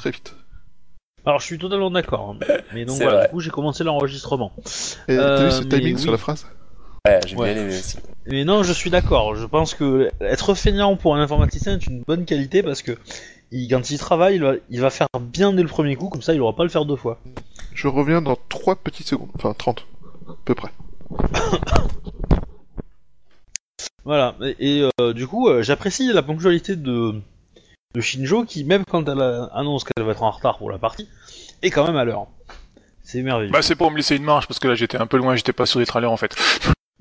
très vite. Alors je suis totalement d'accord. hein. Mais donc C'est voilà, vrai. du coup j'ai commencé l'enregistrement. Et t'as Euh, vu ce mais timing sur la phrase? Ouais, j'ai Ouais. bien aimé aussi. Mais non, je suis d'accord. Je pense que être feignant pour un informaticien est une bonne qualité parce que il- quand il travaille, il va, il va faire bien dès le premier coup, comme ça il aura pas à le faire deux fois. Je reviens dans 3 petites secondes, enfin 30, à peu près. Voilà. Et, et, euh, du coup, euh, j'apprécie la ponctualité de, de Shinjo qui, même quand elle euh, annonce qu'elle va être en retard pour la partie, est quand même à l'heure. C'est merveilleux. Bah c'est pour me laisser une marge parce que là j'étais un peu loin, j'étais pas sur les trailers en fait.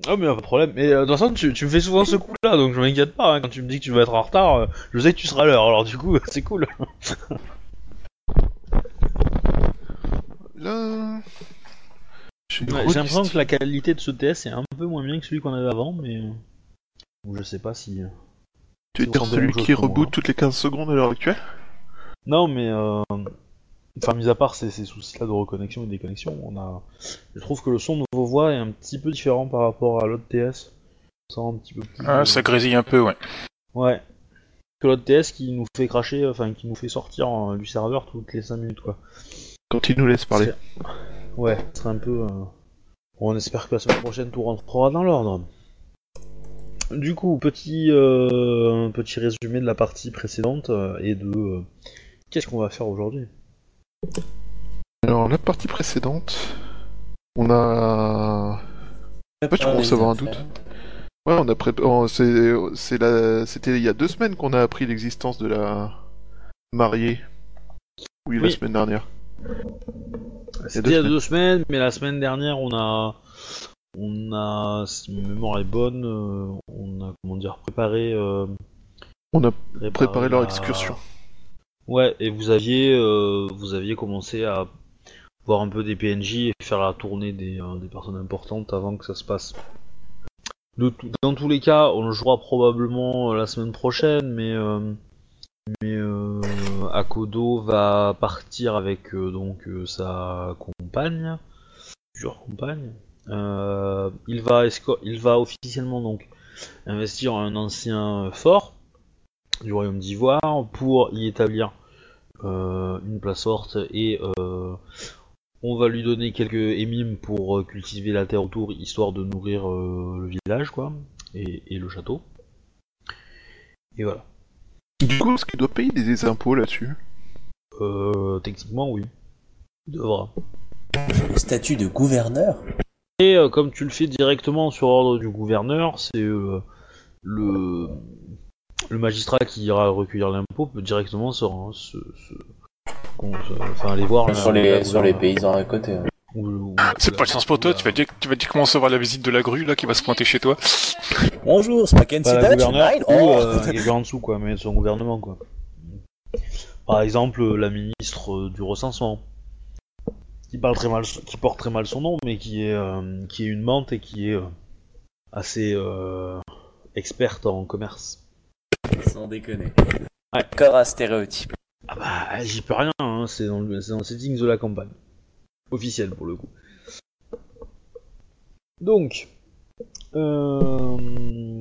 Oh mais pas de problème. Mais euh, de toute façon, tu, tu me fais souvent ce coup-là, donc je m'inquiète pas. hein. Quand tu me dis que tu vas être en retard, euh, je sais que tu seras à l'heure. Alors du coup, c'est cool. Là... J'ai Ouais, l'impression que la qualité de ce TS est un peu moins bien que celui qu'on avait avant, mais euh, je sais pas si. Tu veux c'est dire celui qui reboot hein. toutes les 15 secondes à l'heure actuelle Non, mais euh... enfin, mis à part ces, ces soucis-là de reconnexion et déconnexion, on a. Je trouve que le son de vos voix est un petit peu différent par rapport à l'autre TS. Sent un petit peu plus. Ah, ça grésille un peu, ouais. Ouais. Que l'autre TS qui nous fait cracher, enfin qui nous fait sortir euh, du serveur toutes les 5 minutes quoi. Quand il nous laisse parler. Ouais, ce serait un peu. euh, On espère que la semaine prochaine tout rentrera dans l'ordre. Du coup, petit, euh, petit résumé de la partie précédente euh, et de euh, qu'est-ce qu'on va faire aujourd'hui? Alors, la partie précédente, on a. fait, je commence à avoir un doute. Ouais, on a prépa- oh, c'est, c'est la... C'était il y a deux semaines qu'on a appris l'existence de la mariée. Oui, la Oui. semaine dernière. C'était il y a deux semaines, mais la semaine dernière, on a, on a, si ma mémoire est bonne, euh, on a comment dire préparé, euh, On a préparé préparé leur excursion. Ouais, et vous aviez, euh, vous aviez commencé à voir un peu des PNJ et faire la tournée des, des personnes importantes avant que ça se passe. De dans tous les cas, on le jouera probablement la semaine prochaine, mais mais Akodo va partir avec donc sa compagne, compagne. Euh, il va esco- il va officiellement donc investir un ancien fort du royaume d'Ivoire pour y établir euh, une place forte et euh, on va lui donner quelques émimes pour euh, cultiver la terre autour histoire de nourrir euh, le village quoi et, et le château. Et voilà. Du coup, est-ce qu'il doit payer des impôts là-dessus? Euh, techniquement oui. Il devra. Le statut de gouverneur? Et euh, comme tu le fais directement sur ordre du gouverneur, c'est euh, le le magistrat qui ira recueillir l'impôt peut directement se, se, se- con- se- enfin aller voir sur la les, sur les paysans à côté. ouais. C'est pas le sens pour toi, tu vas dire, tu vas dire comment recevoir la visite de la grue là qui va se pointer chez toi. Bonjour, c'est pas gouverneure nine. ou Oh. euh, quelqu'un en dessous quoi, mais son gouvernement quoi. Par exemple la ministre euh, du recensement, qui parle très mal, qui porte très mal son nom, mais qui est euh, qui est une mente et qui est euh, assez euh, experte en commerce. Sans déconner. Ouais. Encore un stéréotype. Ah bah j'y peux rien, hein, c'est dans, le- c'est dans le settings de la campagne, officiel pour le coup. Donc, donc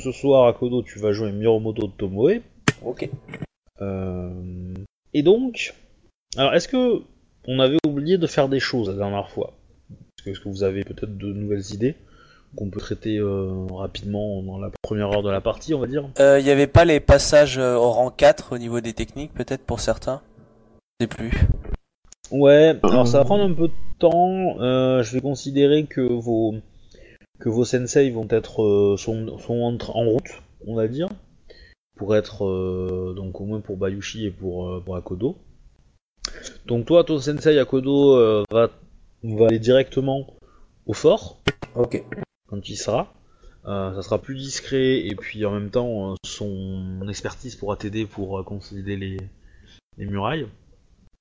ce soir à Kodo tu vas jouer Miromoto de Tomoe. Ok. Et donc, alors est-ce que on avait oublié de faire des choses la dernière fois Est-ce que, vous avez peut-être de nouvelles idées qu'on peut traiter euh, rapidement dans la première heure de la partie, on va dire? Il Euh, y avait pas les passages euh, au rang 4 au niveau des techniques, peut-être pour certains? Je sais plus. Ouais, alors ça va prendre un peu de temps. euh, je vais considérer que vos que vos sensei vont être sont, sont en, route, on va dire, pour être donc au moins pour Bayushi et pour pour Akodo. Donc toi, ton sensei Akodo euh, va va aller directement au fort Ok. quand il sera. Euh, ça sera plus discret et puis en même temps euh, son expertise pourra t'aider pour euh, consolider les, les murailles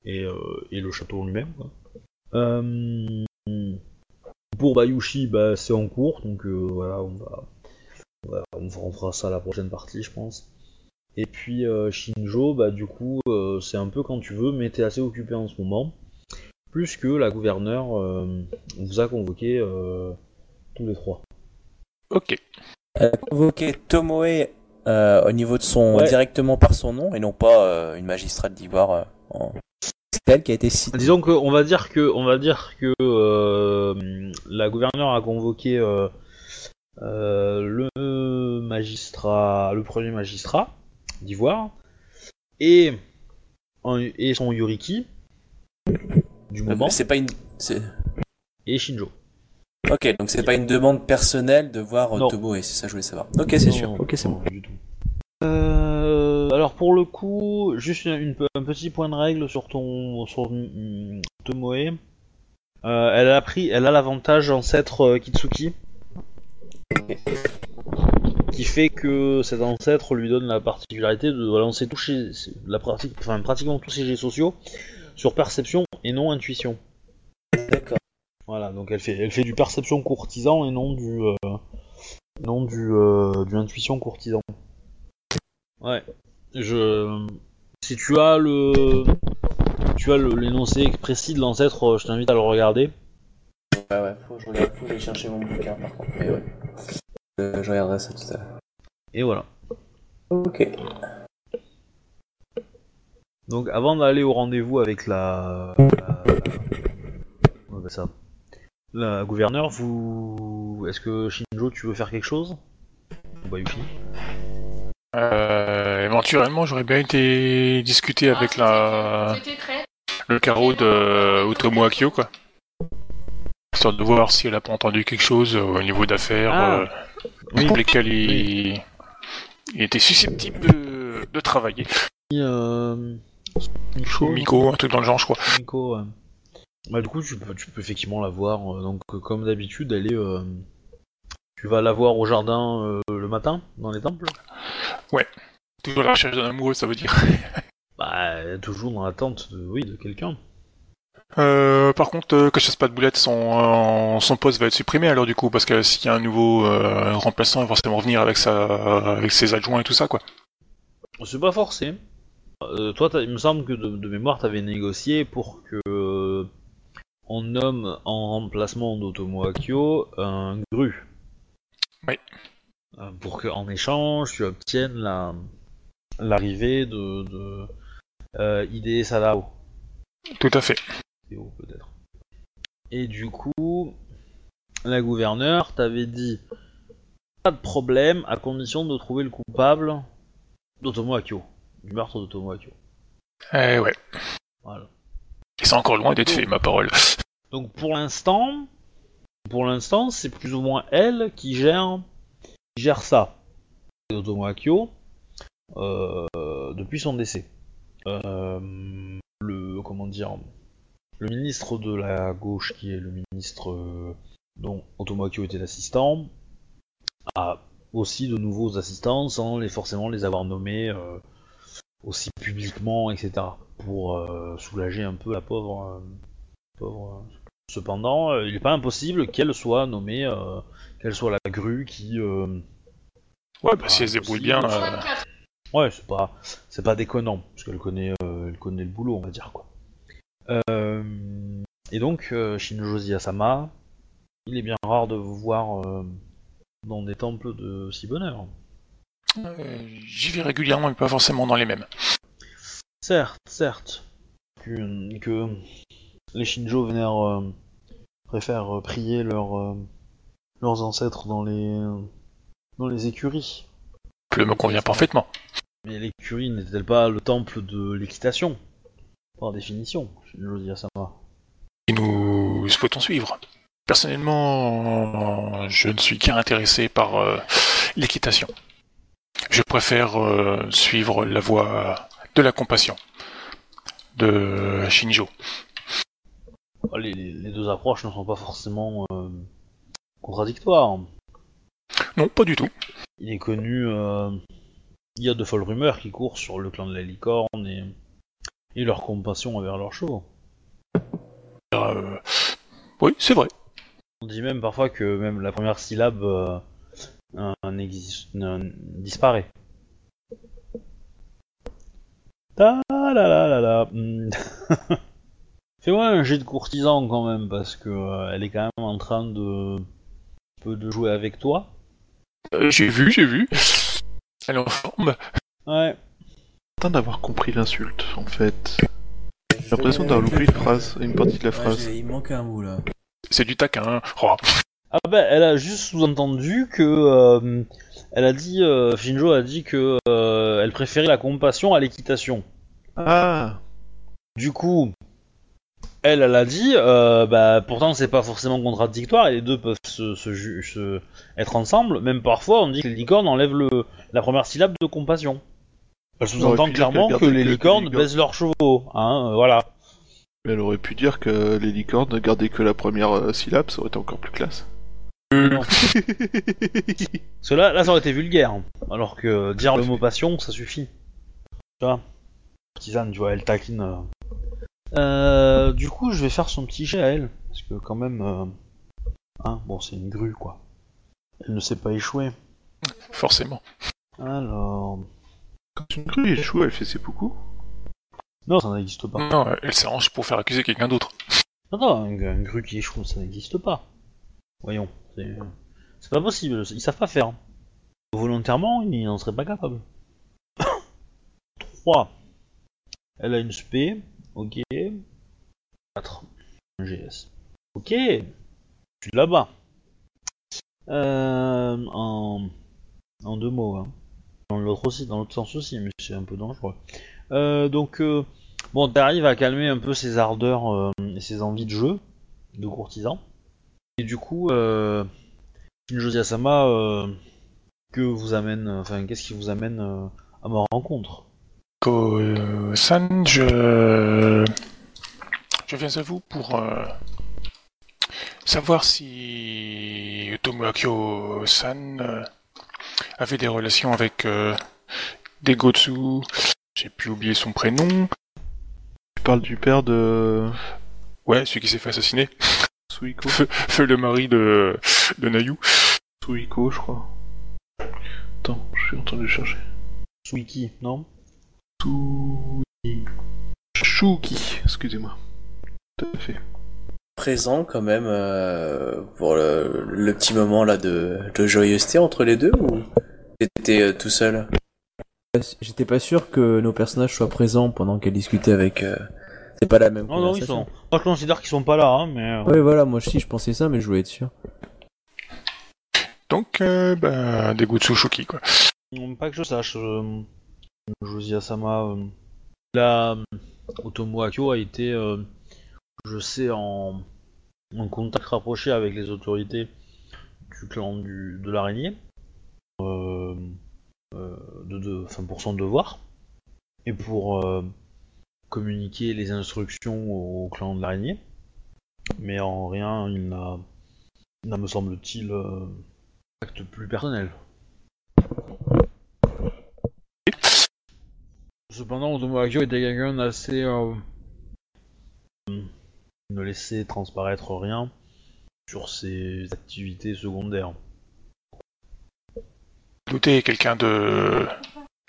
et, et le château en lui-même. pour Bayushi, bah, c'est en cours, donc voilà, on va, on va- on va- on fera ça à la prochaine partie, je pense. Et puis euh, Shinjo, bah du coup, euh, c'est un peu quand tu veux, mais t'es assez occupé en ce moment. Plus que la gouverneure euh, vous a convoqué euh, tous les trois. Ok. Elle a convoqué Tomoe euh, au niveau de son Ouais. directement par son nom et non pas euh, une magistrate d'Ivoire. euh, en- C'est elle qui a été citée. Disons que on va dire que on va dire que euh, la gouverneure a convoqué euh, euh, le magistrat, le premier magistrat d'Ivoire et et son Yoriki du moment Euh, C'est pas une. c'est- et Shinjo. Ok, donc c'est pas une demande personnelle de voir Non. euh, Tomoe, c'est ça que je voulais savoir. Ok, c'est sûr. Ok, c'est bon. du tout. Euh, alors pour le coup, juste une, une- un petit point de règle sur ton sur mm, Tomoe. Euh, elle a pris, elle a l'avantage ancêtre euh, Kitsuki, qui fait que cet ancêtre lui donne la particularité de lancer tous ses, la pratique, enfin pratiquement tous ses jets sociaux sur perception et non intuition. D'accord. Voilà, donc elle fait, elle fait du perception courtisan et non du, euh, non du, euh, du intuition courtisan. Ouais. Je, si tu as le, tu as l'énoncé précis de l'ancêtre, je t'invite à le regarder. Ouais, ouais, faut que je regarde, faut que j'aille chercher mon bouquin par contre. Mais ouais. Euh, je regarderai ça tout à l'heure. Et voilà. Ok. Donc avant d'aller au rendez-vous avec la, ça, la gouverneure, vous, est-ce que Shinjo, tu veux faire quelque chose? Ou Euh, éventuellement, j'aurais bien été discuter avec la C'était très. le carreau de Otomo Akio, quoi. Histoire de voir si elle a pas entendu quelque chose euh, au niveau d'affaires Ah. euh, Oui. pour lesquelles il... il était susceptible de, de travailler. Euh... Miko, un truc dans le genre, je crois. Ouais. Bah, du coup, tu peux, tu peux effectivement la voir. euh, donc, euh, comme d'habitude, elle est. euh, Tu vas la voir au jardin euh, le matin, dans les temples? Toujours la recherche d'un amoureux, ça veut dire. Bah, toujours dans l'attente de, oui, de quelqu'un. Euh, par contre, euh, que je fasse pas de boulette, son, euh, son poste va être supprimé alors du coup, parce que s'il y a un nouveau euh, remplaçant, il va forcément venir avec sa, avec ses adjoints et tout ça, quoi. C'est pas forcé. Toi, il me semble que de, de mémoire, t'avais négocié pour que on nomme en remplacement d'Otomo Akio un gru. Oui. Pour qu'en échange, tu obtiennes la l'arrivée de, de Hide Sadao. Tout à fait. Peut-être. Et du coup, la gouverneure t'avait dit pas de problème à condition de trouver le coupable d'Otomo Akio, du meurtre d'Otomo Akio. Eh ouais. Voilà. Et c'est encore loin d'être fait, ma parole. Donc pour l'instant, pour l'instant, c'est plus ou moins elle qui gère, qui gère ça. Otomo Akio, euh, depuis son décès. Euh, le comment dire, le ministre de la gauche, qui est le ministre euh, dont Otomo Akio était l'assistant, a aussi de nouveaux assistants sans les forcément les avoir nommés euh, aussi publiquement, etc. Pour euh, soulager un peu la pauvre. euh, pauvre Cependant, il n'est pas impossible qu'elle soit nommée, qu'elle soit la grue qui. Ouais, bah si Ah, elle se débrouille bien. Ouais, c'est pas, c'est pas déconnant, parce qu'elle connaît, elle connaît le boulot, on va dire quoi. Euh, et donc, euh, Shinjozi Asama, il est bien rare de vous voir euh, dans des temples de si bonheur. J'y vais régulièrement, mais pas forcément dans les mêmes. Certes, certes, que, que les Shinjo vénèrent, euh, préfèrent prier leurs, euh, leurs ancêtres dans les, dans les écuries. Le me convient parfaitement. Mais l'écurie n'est-elle pas le temple de l'équitation? Par définition, Shinjozi Asama. Et nous souhaitons suivre. Personnellement, je ne suis qu'un intéressé par euh, l'équitation. Je préfère euh, suivre la voie de la compassion de Shinjo. Les, les- deux approches ne sont pas forcément euh, contradictoires. Non, pas du tout. Il est connu, il y a de folles rumeurs qui courent sur le clan de la licorne et, et leur compassion envers leurs chevaux. Euh, oui, c'est vrai. On dit même parfois que même la première syllabe euh, disparaît. Ta la la la la. Hmm. Fais-moi un jet de courtisan quand même parce que euh, elle est quand même en train de un peu de jouer avec toi. Euh, j'ai vu, j'ai vu. Elle est en forme. Ouais. Attends d'avoir compris l'insulte, en fait. J'ai l'impression d'avoir loupé une phrase, une partie de la Ouais, phrase. j'ai- il manque un bout là. C'est du taquin. hein. Oh, Ah bah, elle a juste sous-entendu que... euh, elle a dit... Euh, Shinjo a dit que euh, elle préférait la compassion à l'équitation. Ah Du coup, elle, elle a dit, euh, bah, pourtant c'est pas forcément contradictoire et les deux peuvent se, se, se- être ensemble. Même parfois, on dit que les licornes enlèvent le, la première syllabe de compassion. Elle aurait sous-entend pu dire clairement que les licornes baissent leurs chevaux, hein, euh, voilà. Mais Elle aurait pu dire que les licornes ne gardaient que la première euh, syllabe, ça aurait été encore plus classe. Non. Parce que là, là, ça aurait été vulgaire. hein. Alors que dire le mot passion, ça suffit. Tu vois Partisane, tu vois, elle taquine. euh. Euh, du coup, je vais faire son petit jet à elle. Parce que quand même... euh, Hein, bon, c'est une grue, quoi. Elle ne sait pas échouer. forcément. Alors... Quand une grue échoue, elle fait ses beaucoup. Non, ça n'existe pas. Non, elle s'arrange pour faire accuser quelqu'un d'autre. Non, non, un, un grue qui échoue, ça n'existe pas. Voyons, c'est... C'est pas possible, ils savent pas faire. Volontairement, ils n'en seraient pas capables. 3. Elle a une spé, ok. 4. Un GS. Ok. Je suis là-bas. Euh, en... en deux mots. Hein. Dans l'autre aussi, dans l'autre sens aussi, mais c'est un peu dangereux. Euh, donc, euh, bon, t'arrives à calmer un peu ses ardeurs euh, et ses envies de jeu, de courtisan. Et du coup, euh, Shinjo euh, que vous amène, enfin, qu'est-ce qui vous amène euh, à ma rencontre? Ko-san, je... je viens à vous pour euh, savoir si Tomoakyo-san avait des relations avec euh, des Gotsu. J'ai pu oublier son prénom. Tu parles du père de Ouais, celui qui s'est fait assassiner. Suiko Feu, Feu le mari de, de Nayu. Suiko, je crois. Attends, je suis en train de le chercher. Suiki, non Sui... Shuki, excusez-moi. Tout à fait. Présent quand même euh, pour le, le petit moment là de, de joyeuseté entre les deux ou t'étais euh, tout seul? J'étais pas sûr que nos personnages soient présents pendant qu'elle discutait avec. euh, C'est pas la même Non, non, ils sont. Moi, je considère qu'ils sont pas là, hein, mais. euh, Oui, voilà, moi aussi je pensais ça, mais je voulais être sûr. Donc, euh, bah, des Gotsu Shoki, quoi. Non, Pas que je sache. Euh, Josie Asama. Euh, la Otomo Akio a été, euh, je sais, en, contact rapproché avec les autorités du clan de l'araignée. Euh, euh, de, enfin, pour son devoir. Et pour euh, communiquer les instructions au clan de l'araignée. Mais en rien, il n'a, n'a me semble-t-il, euh, acte plus personnel. Cependant, Otomo Akio était quelqu'un d'assez. Ne laissait transparaître rien sur ses activités secondaires. Douter quelqu'un de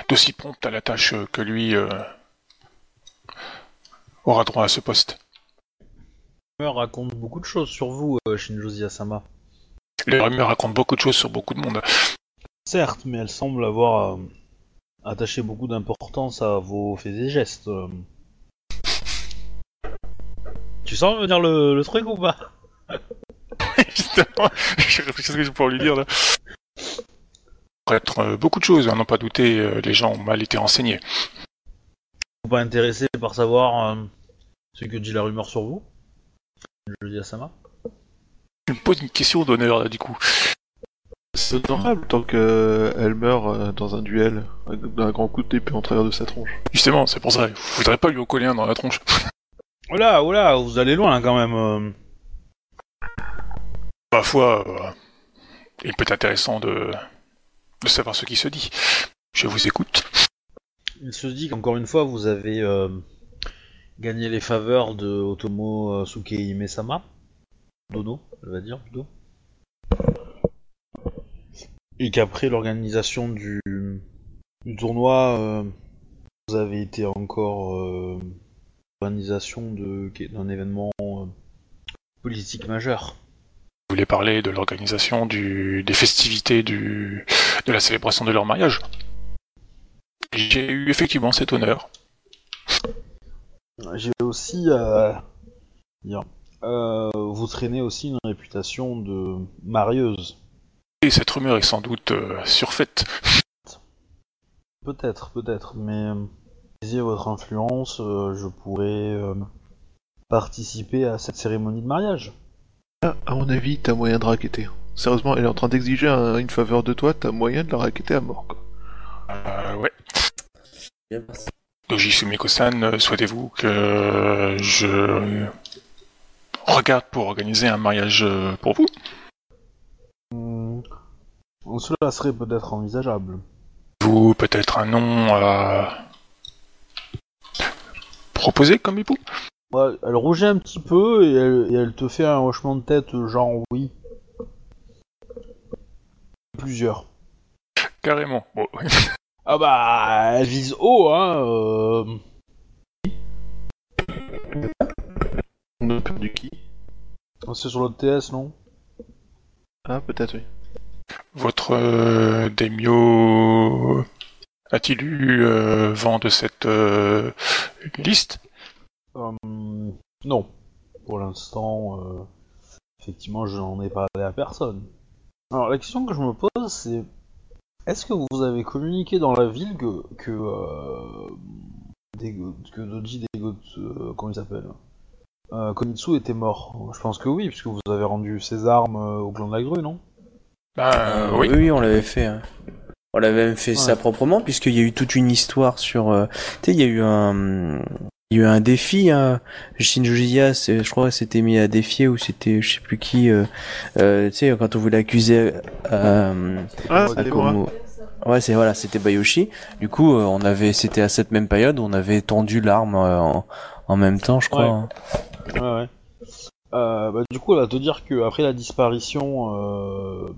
d'aussi prompt à la tâche que lui euh, aura droit à ce poste. Les rumeurs racontent beaucoup de choses sur vous, euh, Shinjo Asama. Les rumeurs racontent beaucoup de choses sur beaucoup de monde. Certes, mais elle semble avoir euh, attaché beaucoup d'importance à vos faits et gestes. euh. Tu sens venir le, le truc ou pas Justement, je réfléchis à ce que je pourrais lui dire là. Être euh, beaucoup de choses, à n'en pas douter, euh, les gens ont mal été renseignés. Vous pas intéressé par savoir euh, ce que dit la rumeur sur vous Shinjo Asama Tu me poses une question d'honneur là du coup. C'est honorable tant qu'elle meurt euh, dans un duel d'un grand coup d'épée en travers de sa tronche. Justement, c'est pour ça, je voudrais pas lui en coller un dans la tronche. Oh là, oh là, vous allez loin quand même. euh. Ma foi, euh, il peut être intéressant de, de savoir ce qui se dit. Je vous écoute. Il se dit qu'encore une fois, vous avez euh, gagné les faveurs de Otomo euh, Sukei Mesama. Dono, elle va dire plutôt. Et qu'après l'organisation du, du tournoi, euh, vous avez été encore organisation de- d'un événement euh, politique majeur. Vous voulez parler de l'organisation des festivités du, de la célébration de leur mariage? J'ai eu effectivement cet honneur. J'ai aussi. Euh, dire, euh, vous traînez aussi une réputation de marieuse. Et cette rumeur est sans doute euh, surfaite. Peut-être, peut-être, mais si votre influence, euh, je pourrais euh, participer à cette cérémonie de mariage. Ah, à mon avis, t'as moyen de raqueter. Sérieusement, elle est en train d'exiger un- une faveur de toi, t'as moyen de la raqueter à mort, quoi. Euh, ouais. Bien, merci. Sumiko-san, euh, souhaitez-vous que je regarde pour organiser un mariage euh, pour vous? Hmm, Cela serait peut-être envisageable. Vous, peut-être un nom à proposer comme époux Ouais, elle rougit un petit peu et elle, et elle te fait un hochement de tête genre oui. Plusieurs. Carrément. Bon, Ah bah, elle vise haut, hein. euh. On a perdu qui? C'est sur l'autre TS, non? Ah, peut-être, oui. Votre euh, daimyo a-t-il eu euh, vent de cette euh, liste? Euh, Non. Pour l'instant, euh, effectivement, je n'en ai parlé à personne. Alors, la question que je me pose, c'est est-ce que vous avez communiqué dans la ville que que euh, que Doji Dego, euh, comment il s'appelle? Euh, Konitsu était mort. Je pense que oui, puisque vous avez rendu ses armes au clan de la grue, non? Ben Euh, oui. oui, on l'avait fait. hein. On l'avait même fait ça proprement, puisqu'il y a eu toute une histoire sur. euh, Tu sais, il y a eu un. Il y a eu un défi, hein. Je crois que c'était mis à défier, ou c'était, je sais plus qui, euh, euh, tu sais, quand on voulait accuser, euh, Ah. Akomo. Ouais, c'est voilà, c'était Bayoshi. Du coup, euh, on avait, c'était à cette même période, où on avait tendu l'arme euh, en, en même temps, je crois. Ouais. hein. Ouais, ouais. Euh, bah, du coup, elle va te dire que après la disparition euh,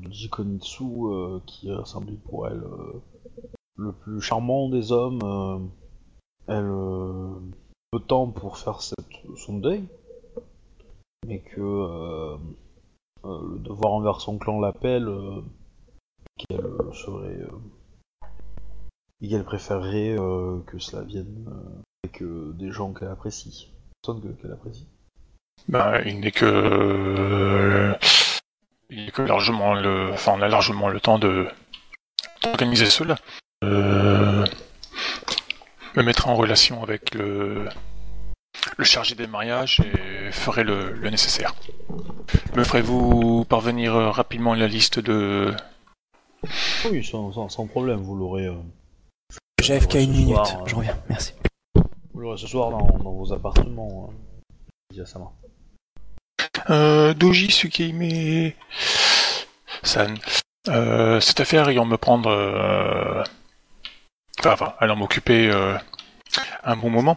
Jikonitsu, euh, qui a semblé pour elle euh, le plus charmant des hommes, euh, elle peu de temps pour faire cette, son deuil, mais que le devoir envers son clan l'appelle, qu'elle serait et qu'elle préférerait que cela vienne avec des gens qu'elle apprécie personne que- qu'elle apprécie. Ben, il n'est que il que largement le enfin on a largement le temps de d'organiser cela. Euh, me mettre en relation avec le le chargé des mariages et ferai le, le nécessaire. Me ferez-vous parvenir rapidement la liste de Oui, sans, sans- sans problème, vous l'aurez euh, J'ai AFK une minute, soir, euh, je reviens, merci. vous l'aurez ce soir dans, dans vos appartements. Euh, Yasama. Euh, Doji Tsukihime San. Euh, cette affaire ayant me prendre, euh, enfin, enfin, allant m'occuper euh, un bon moment,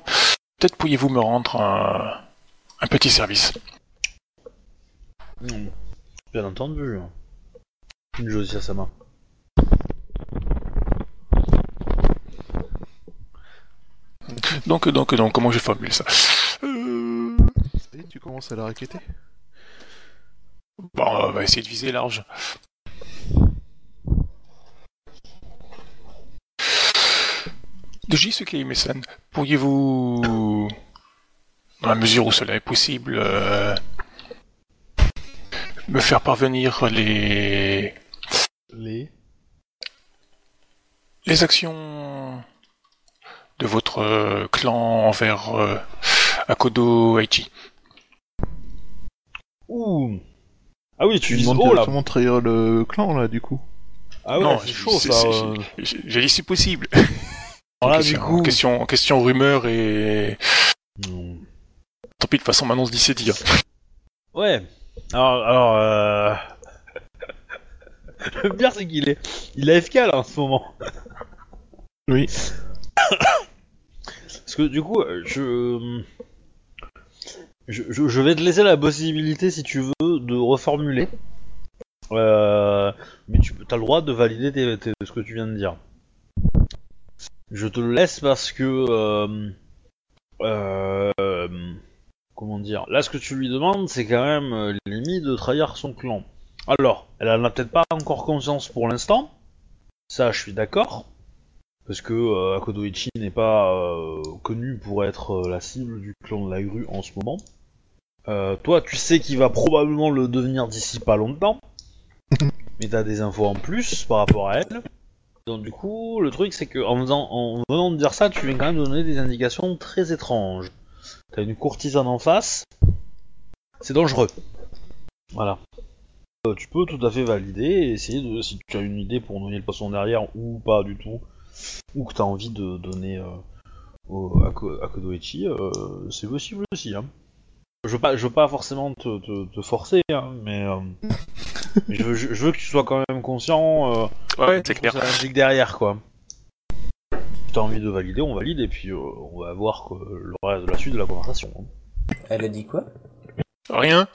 peut-être pourriez-vous me rendre un, un petit service. Bien entendu. Josie Yasama. Donc, donc, donc, comment je formule ça? Euh... Ça y est, tu commences à la raqueter Bon, on va essayer de viser large. Doji Tsukihime-san, pourriez-vous, dans la mesure où cela est possible, euh, me faire parvenir les, Les. les actions de votre euh, clan envers euh, Akodo Aichi? Ouh Ah oui, tu Tu dis demandes oh de trahir le clan, là, du coup. Ah ouais, Non, c'est chaud ça. euh. J'ai dit c'est possible. Alors là, du question, coup. question, question rumeur et tant pis de toute façon maintenant on se dit c'est dit. hein. Ouais. Alors, alors euh... le pire c'est qu'il est, il est AFK là en ce moment. Oui. Parce que du coup, euh, je... je, vais te laisser la possibilité si tu veux de reformuler. Euh, mais tu as le droit de valider tes- ce que tu viens de dire. Je te le laisse parce que euh, euh, comment dire Là, ce que tu lui demandes, c'est quand même euh, limite de trahir son clan. Alors, elle en a peut-être pas encore conscience pour l'instant. Ça, je suis d'accord. Parce que euh, Akodoichi n'est pas euh, connu pour être euh, la cible du clan de la grue en ce moment. Euh, toi, tu sais qu'il va probablement le devenir d'ici pas longtemps. mais t'as des infos en plus par rapport à elle. Donc du coup, le truc c'est que en, faisant, en venant de dire ça, tu viens quand même donner des indications très étranges. T'as une courtisane en face. C'est dangereux. Voilà. Euh, tu peux tout à fait valider et essayer de, si tu as une idée pour noyer le poisson derrière ou pas du tout, ou que tu as envie de donner euh, au, à Kodoichi, euh, c'est possible aussi. Hein. Je veux pas, je veux pas forcément te, te- te forcer, hein, mais, euh, mais je, veux, je veux que tu sois quand même conscient euh, Ouais, c'est clair. ça implique derrière, quoi. Si t'as envie de valider, on valide et puis euh, on va voir le reste de la suite de la conversation. hein. Elle a dit quoi? Rien.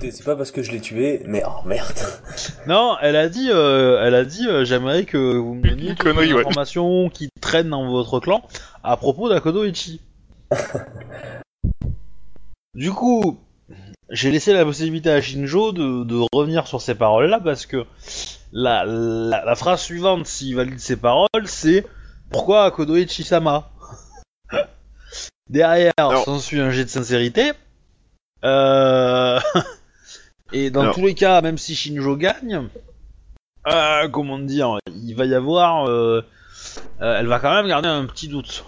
C'est pas parce que je l'ai tué, mais oh merde. Non, elle a dit, euh, elle a dit, euh, j'aimerais que vous me donniez Une toutes les ouais. informations qui traînent dans votre clan à propos d'Akodoichi. du coup, j'ai laissé la possibilité à Shinjo de, de revenir sur ces paroles-là parce que la, la, la phrase suivante, s'il valide ces paroles, c'est pourquoi Akodoichi Sama Derrière, Alors- s'ensuit un jet de sincérité. Euh... Et dans Alors- tous les cas, même si Shinjo gagne, euh, comment dire, il va y avoir, euh, elle va quand même garder un petit doute.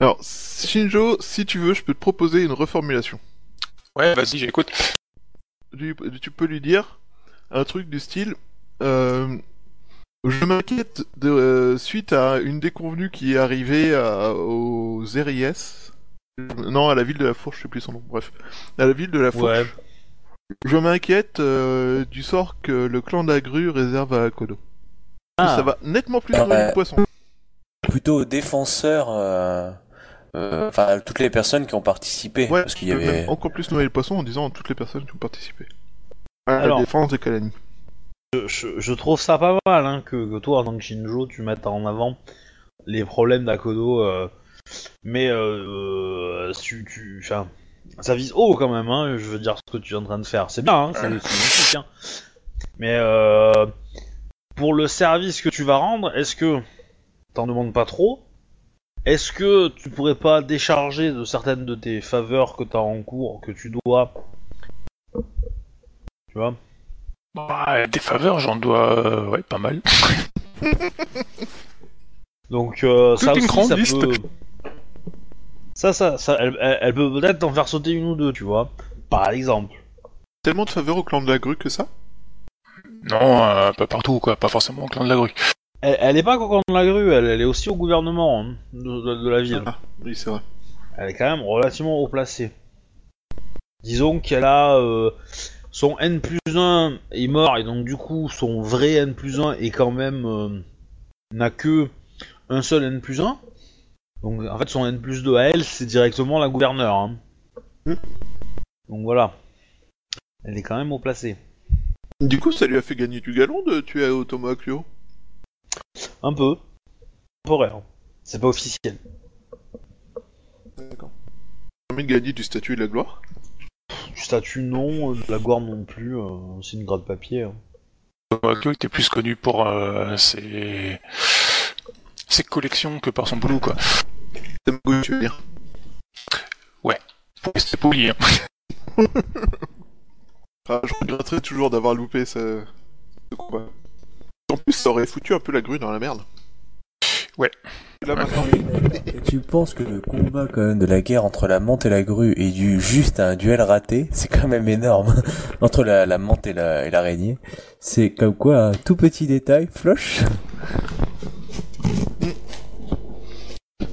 Alors, Shinjo, si tu veux, je peux te proposer une reformulation. Ouais, vas-y, j'écoute. Tu peux lui dire un truc du style euh, Je m'inquiète de euh, suite à une déconvenue qui est arrivée à- aux RIS. Non, à la ville de la Fourche, je sais plus son nom. Bref, à la ville de la Fourche. Ouais. Je m'inquiète euh, du sort que le clan de la grue réserve à Kodo. Ah. Ça va nettement plus Ah, le poisson. Plutôt défenseur. Euh, euh, Enfin, toutes les personnes qui ont participé. Ouais, parce qu'il y avait. encore plus noyer le poisson en disant toutes les personnes qui ont participé. À la Alors. défense de Kalani. Je, je- je trouve ça pas mal hein, que, que toi, en tant que Shinjo, tu mettes en avant les problèmes d'Akodo. euh, mais euh, tu, tu, enfin, ça vise haut quand même. Hein, je veux dire ce que tu es en train de faire, c'est bien, hein, c'est c'est magnifique. Hein. Mais euh, pour le service que tu vas rendre, est-ce que t'en demandes pas trop Est-ce que tu pourrais pas décharger de certaines de tes faveurs que t'as en cours, que tu dois Tu vois Bah, des faveurs, j'en dois, euh, ouais, pas mal. Donc euh, Toute ça une aussi, grande ça liste. peut... Ça, ça, ça, elle, elle- elle peut peut-être t'en faire sauter une ou deux, tu vois. Par exemple. Tellement de faveurs au clan de la grue que ça? Non, euh, pas partout, quoi. Pas forcément au clan de la grue. Elle, elle est pas qu'au camp de la grue, elle, elle est aussi au gouvernement hein, de, de- de la ville. Ah, oui, c'est vrai. Elle est quand même relativement haut placée. Disons qu'elle a... euh, son N plus 1 est mort, et donc du coup, son vrai N plus 1 est quand même... euh, n'a que un seul N plus 1. Donc en fait, son N plus 2 à elle, c'est directement la gouverneure. hein. Hmm. Donc voilà. Elle est quand même haut placée. Du coup, ça lui a fait gagner du galon de tuer Otomo Akuo Un peu. Temporaire. C'est pas officiel. D'accord. De gagner du statut et de la gloire? Du statut non, de la gloire non plus, euh, c'est une grade papier. hein. Akio était plus connu pour euh, ses... ses collections que par son boulot, quoi. Me goûte, tu veux dire? C'était poli, hein. Ah, je regretterais toujours d'avoir loupé ce... ce combat. En plus, ça aurait foutu un peu la grue dans la merde. Ouais. Là maintenant. Et tu penses que le combat quand même de la guerre entre la menthe et la grue est dû juste à un duel raté? C'est quand même énorme. entre la, la menthe et la- et l'araignée. C'est comme quoi un tout petit détail, floche.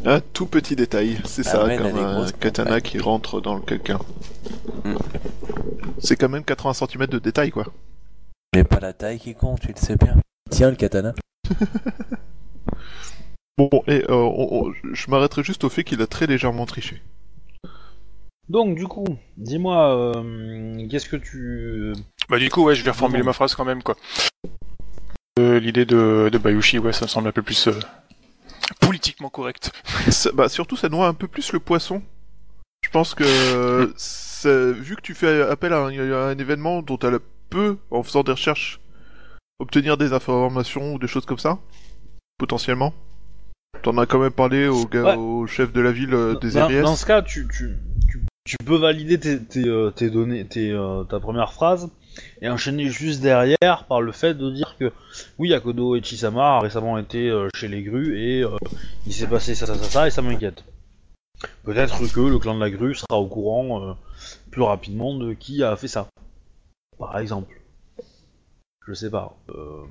Un tout petit détail, c'est ça, Amène à comme un katana campagnes. qui rentre dans le quelqu'un. Mm. C'est quand même 80 cm de détail, quoi. Mais pas la taille qui compte, tu le sais bien. Tiens le katana. Bon, et euh, on- on- je m'arrêterai juste au fait qu'il a très légèrement triché. Donc du coup, dis-moi, euh, qu'est-ce que tu... Bah du coup, ouais, je vais reformuler ma phrase quand même, quoi. Euh, L'idée de, de Bayushi, ouais, ça me semble un peu plus euh, politiquement correct. Ça- bah, surtout, ça noie un peu plus le poisson. Je pense que, c'est- vu que tu fais appel à un, à un événement dont elle a peu, en faisant des recherches obtenir des informations ou des choses comme ça Potentiellement? T'en as quand même parlé au, gars, Ouais. au chef de la ville euh, des dans, dans ce cas, tu, tu, tu, tu peux valider tes, tes, euh, tes données, tes, euh, ta première phrase et enchaîner juste derrière par le fait de dire que oui, Akodo Ichisama a récemment été chez les grues et euh, il s'est passé ça, ça, ça, ça et ça m'inquiète. Peut-être que le clan de la grue sera au courant plus rapidement de qui a fait ça. Par exemple. Je sais pas. euh.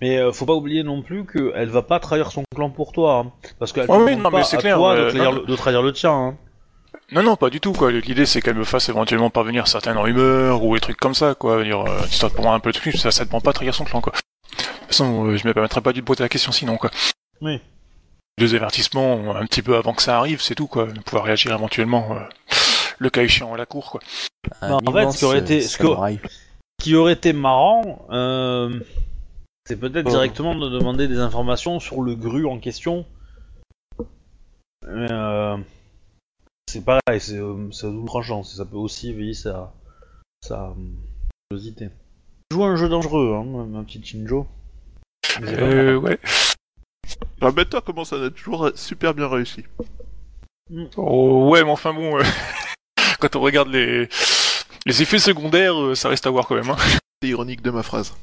Mais euh, faut pas oublier non plus qu'elle va pas trahir son clan pour toi. hein. Parce qu'elle Ouais, te oui, non, pas à clair, toi de, euh, trahir non. le, de trahir le tien. hein. Non, non, pas du tout, quoi. L'idée, c'est qu'elle me fasse éventuellement parvenir certaines rumeurs ou des trucs comme ça, quoi. Dire, euh, histoire de prendre un peu de truc, ça, ça demande pas de trahir son clan, quoi. De toute façon, euh, je me permettrai pas de te poser la question sinon, quoi. Oui. Deux avertissements un petit peu avant que ça arrive, c'est tout, quoi. De pouvoir réagir éventuellement, euh, le cas échéant à la cour, quoi. En fait, ce qui aurait été- ce que- samouraï. Ce qui aurait été marrant, euh, c'est peut-être Oh. directement de demander des informations sur le gru en question. Mais euh, c'est pareil, c'est euh, c'est à double tranchant, ça peut aussi éveiller sa, sa euh, curiosité. Joue un jeu dangereux, hein, ma petite Shinjo. Mais c'est pas grave. Euh, ouais. Rappelle-toi comment ça a toujours super bien réussi. Oh, ouais, mais enfin bon, euh, quand on regarde les, les effets secondaires, euh, ça reste à voir quand même, hein. C'est ironique de ma phrase.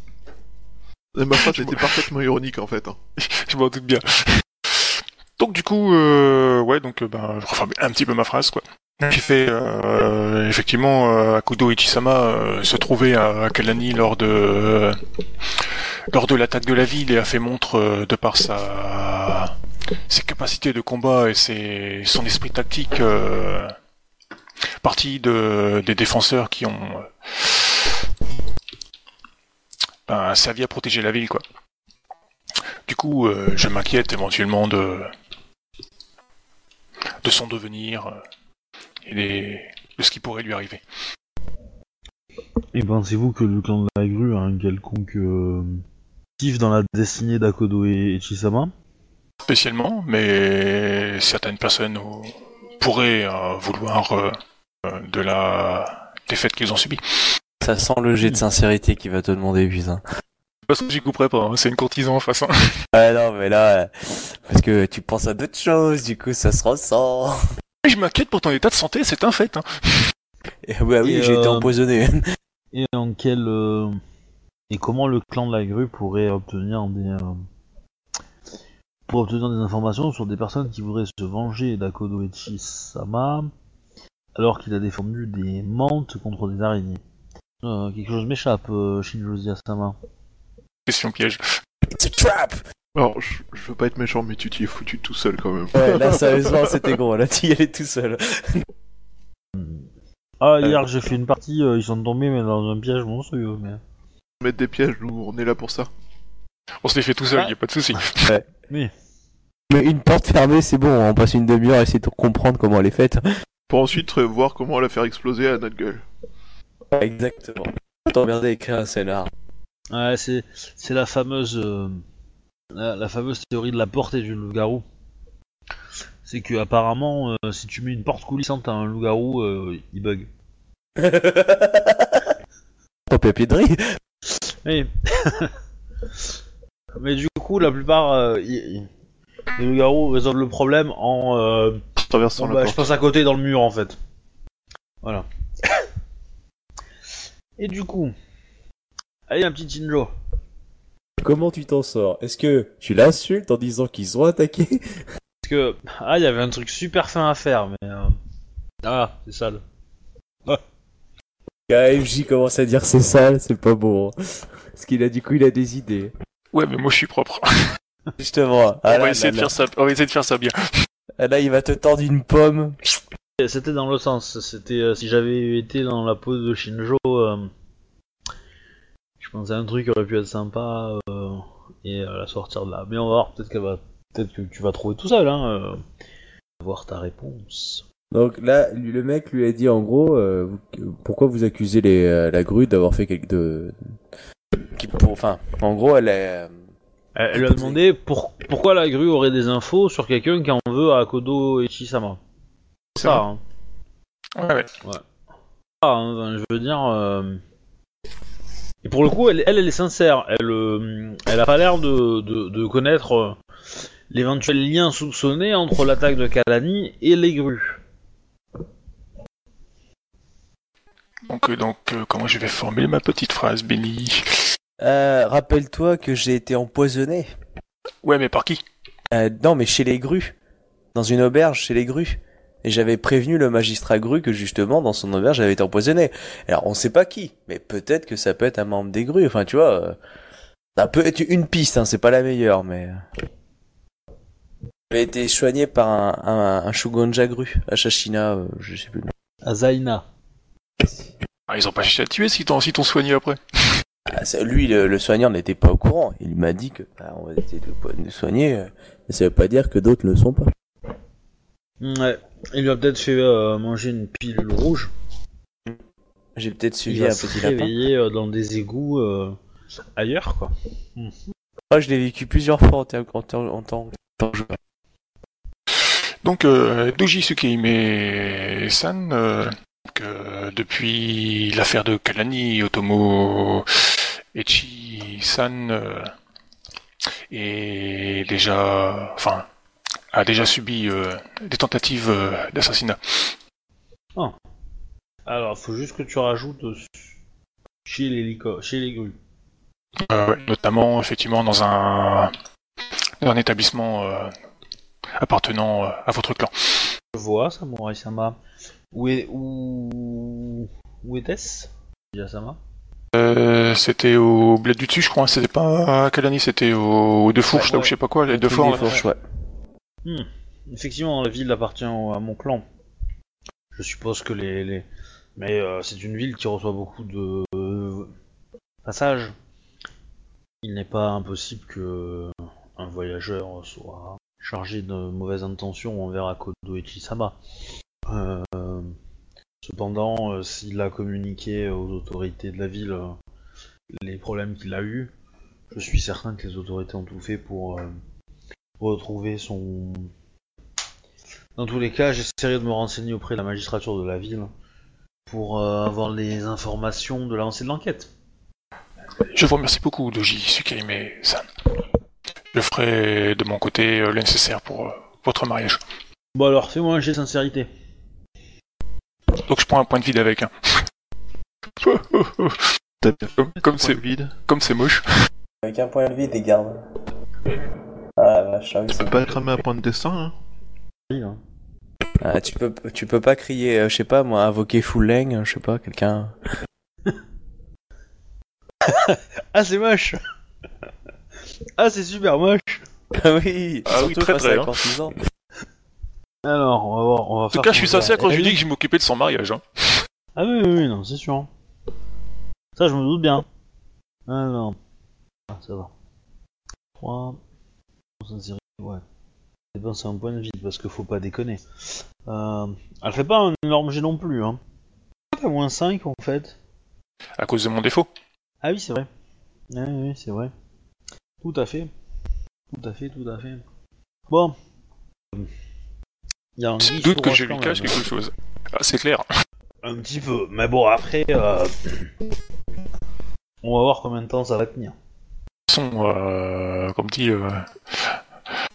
Ma phrase était parfaitement ironique en fait. hein. je m'en doute bien. Donc du coup, euh, ouais, donc euh, ben, je un petit peu ma phrase, quoi. Qui fait, euh, effectivement, euh, Akudo Ichisama euh, se trouvait à Kalani lors de lors de l'attaque de la ville et a fait montre de par sa ses capacités de combat et ses, son esprit tactique euh, partie de des défenseurs qui ont euh, ben, servi à protéger la ville, quoi. Du coup, euh, je m'inquiète éventuellement de de son devenir euh, et des- de ce qui pourrait lui arriver. Et pensez-vous que le clan de la grue a un quelconque euh, dans la destinée d'Akodo et Ichisama Spécialement, mais certaines personnes pourraient vouloir de la défaite qu'ils ont subie. Ça sent le jet de sincérité qui va te demander, putain. Parce que j'y couperai pas, hein, c'est une courtisan en face. hein. Ouais, non, mais là, euh, parce que tu penses à d'autres choses, du coup, ça se ressent. Je m'inquiète pour ton état de santé, c'est un fait. Hein. Et, bah oui, j'ai été euh, empoisonné. Et en quel euh, et comment le clan de la grue pourrait obtenir des euh, pour obtenir des informations sur des personnes qui voudraient se venger d'Akodo Echi-sama alors qu'il a défendu des mantes contre des araignées. Euh, quelque chose m'échappe, euh, Shinjo Sama. Question piège. It's a trap! Alors, je, je veux pas être méchant, mais tu t'y es foutu tout seul quand même. Ouais, là, sérieusement, c'était gros. Là, tu y allais tout seul. Ah hier j'ai fait une partie, euh, ils sont tombés mais dans un piège monstrueux. Mais... Mettre des pièges, nous, on est là pour ça. On se les fait tout seul, Ah. y a pas de souci. Oui. Mais une porte fermée, c'est bon. On passe une demi-heure à essayer de comprendre comment elle est faite. Pour ensuite voir comment la faire exploser à notre gueule. Exactement. T'emmerder à écrire un scénar. Ouais, c'est c'est la fameuse euh, la, la fameuse théorie de la porte et du loup-garou. C'est que apparemment, euh, si tu mets une porte coulissante à un loup-garou, euh, il bug. Riz. Oui. Mais du coup, la plupart, euh, y- y- les loups-garous résolvent le problème en euh, Traversant bon, la bah, je passe à côté dans le mur en fait. Voilà. Et du coup, allez un petit Shinjo. Comment tu t'en sors? Est-ce que tu l'insultes en disant qu'ils ont attaqué? Parce que ah, il y avait un truc super fin à faire, mais euh, ah, c'est sale. KFJ commence à dire c'est sale, c'est pas bon. Parce qu'il a du coup il a des idées. Ouais, mais moi je suis propre. Justement. on, va essayer de faire ça, on va essayer de faire ça bien. Ça. Là il va te tendre une pomme. C'était dans le sens. C'était euh, si j'avais été dans la peau de Shinjo, euh, je pensais à un truc qui aurait pu être sympa euh, et euh, la sortir de là. Mais on va voir. Peut-être qu'elle va, peut-être que tu vas trouver tout seul. Hein. Euh, voir ta réponse. Donc là, lui- le mec lui a dit en gros, euh, pourquoi vous accusez les, euh, la grue d'avoir fait quelque de... Enfin, en gros, elle est... Elle, lui a demandé pour, pourquoi la grue aurait des infos sur quelqu'un qui en veut à Kodo Ichisama. C'est Ça. Hein. Ouais, ouais. Ah, hein, je veux dire. euh, Et pour le coup, elle, elle, elle est sincère. Elle, euh, elle a pas l'air de, de, de connaître euh, l'éventuel lien soupçonné entre l'attaque de Kalani et les grues. Donc, donc comment je vais formuler ma petite phrase, Benny Euh, rappelle-toi que j'ai été empoisonné. Ouais, mais par qui? Euh, non, mais chez les grues. Dans une auberge chez les grues. Et j'avais prévenu le magistrat grue que justement, dans son auberge, j'avais été empoisonné. Alors, on sait pas qui, mais peut-être que ça peut être un membre des grues. Enfin, tu vois, euh, ça peut être une piste, hein, c'est pas la meilleure, mais... euh. J'avais été soigné par un, un, un Shugonja grue, à Shashina, euh, je sais plus le nom. Azaina. ah, Ils ont pas cherché à tuer si t'ont si t'ont soigné après. Ah, lui, le, le soignant n'était pas au courant. Il m'a dit que bah, on va essayer de le soigner, euh, mais ça veut pas dire que d'autres le sont pas. Ouais. Il lui a peut-être fait euh, manger une pilule rouge. J'ai peut-être Il suivi va un petit lapin. réveiller euh, dans des égouts euh, ailleurs, quoi. Moi, je l'ai vécu plusieurs fois en, ter- en, en tant que joueur. Donc, euh, Doji Sukehime-san, euh, donc, euh, depuis l'affaire de Kalani, Otomo Echi-san euh, est déjà, enfin, a déjà subi euh, des tentatives euh, d'assassinat. Alors, faut juste que tu rajoutes chez les lico- chez les grues. Ouais, notamment, effectivement, dans un, dans un établissement appartenant à votre clan. Je vois, Samurai Sama. Où est où où était-ce? Sama Euh, c'était au bled du dessus, je crois. C'était pas à Kalani, c'était? Au, aux deux fourches, Ouais, là, ou ouais. je sais pas quoi, les deux fourches, ouais. Hmm. Effectivement, la ville appartient au- à mon clan. Je suppose que les, les... mais euh, c'est une ville qui reçoit beaucoup de passages. Il n'est pas impossible que un voyageur soit chargé de mauvaises intentions envers Akodo Ichisama. Euh, cependant, euh, s'il a communiqué aux autorités de la ville euh, les problèmes qu'il a eus, je suis certain que les autorités ont tout fait pour euh, retrouver son. Dans tous les cas, j'essaierai de me renseigner auprès de la magistrature de la ville pour euh, avoir les informations de l'avancée de l'enquête. Je vous remercie beaucoup, Doji Sukehime-san. Je ferai de mon côté euh, le nécessaire pour euh, votre mariage. Bon alors, fais-moi un jet de sincérité. Donc je prends un point de vide avec. Hein. T'as bien Comme- c'est- vide. Comme c'est moche. Avec un point de vie, des gardes. Ah vache, Tu peux pas cramer un point de destin, hein Oui, hein. Ah, tu peux, tu peux pas crier, euh, je sais pas, moi, invoquer full leng, je sais pas, quelqu'un. Ah, c'est moche Ah, c'est super moche Ah oui, Ah oui, surtout très, face très, à hein. Alors, on va voir, on va En tout cas, je suis sincère quand je lui dis que je m'occupais de son mariage. Hein. Ah oui, oui, oui, non, c'est sûr. Ça, je me doute bien. Alors... Ah, ça va. 3... Sincérité, ouais. Dépenser un point de vide, parce que faut pas déconner. Euh... Elle fait pas un énorme jet non plus, hein. Pourquoi t'as moins 5, en fait À cause de mon défaut. Ah oui, c'est vrai. Oui, oui, c'est vrai. Tout à fait. Tout à fait, tout à fait. Bon. Il y a un doute que je lui cache quelque chose. Ah, c'est clair. Un petit peu. Mais bon, après, euh, on va voir combien de temps ça va tenir. De toute façon, euh, comme dit, euh,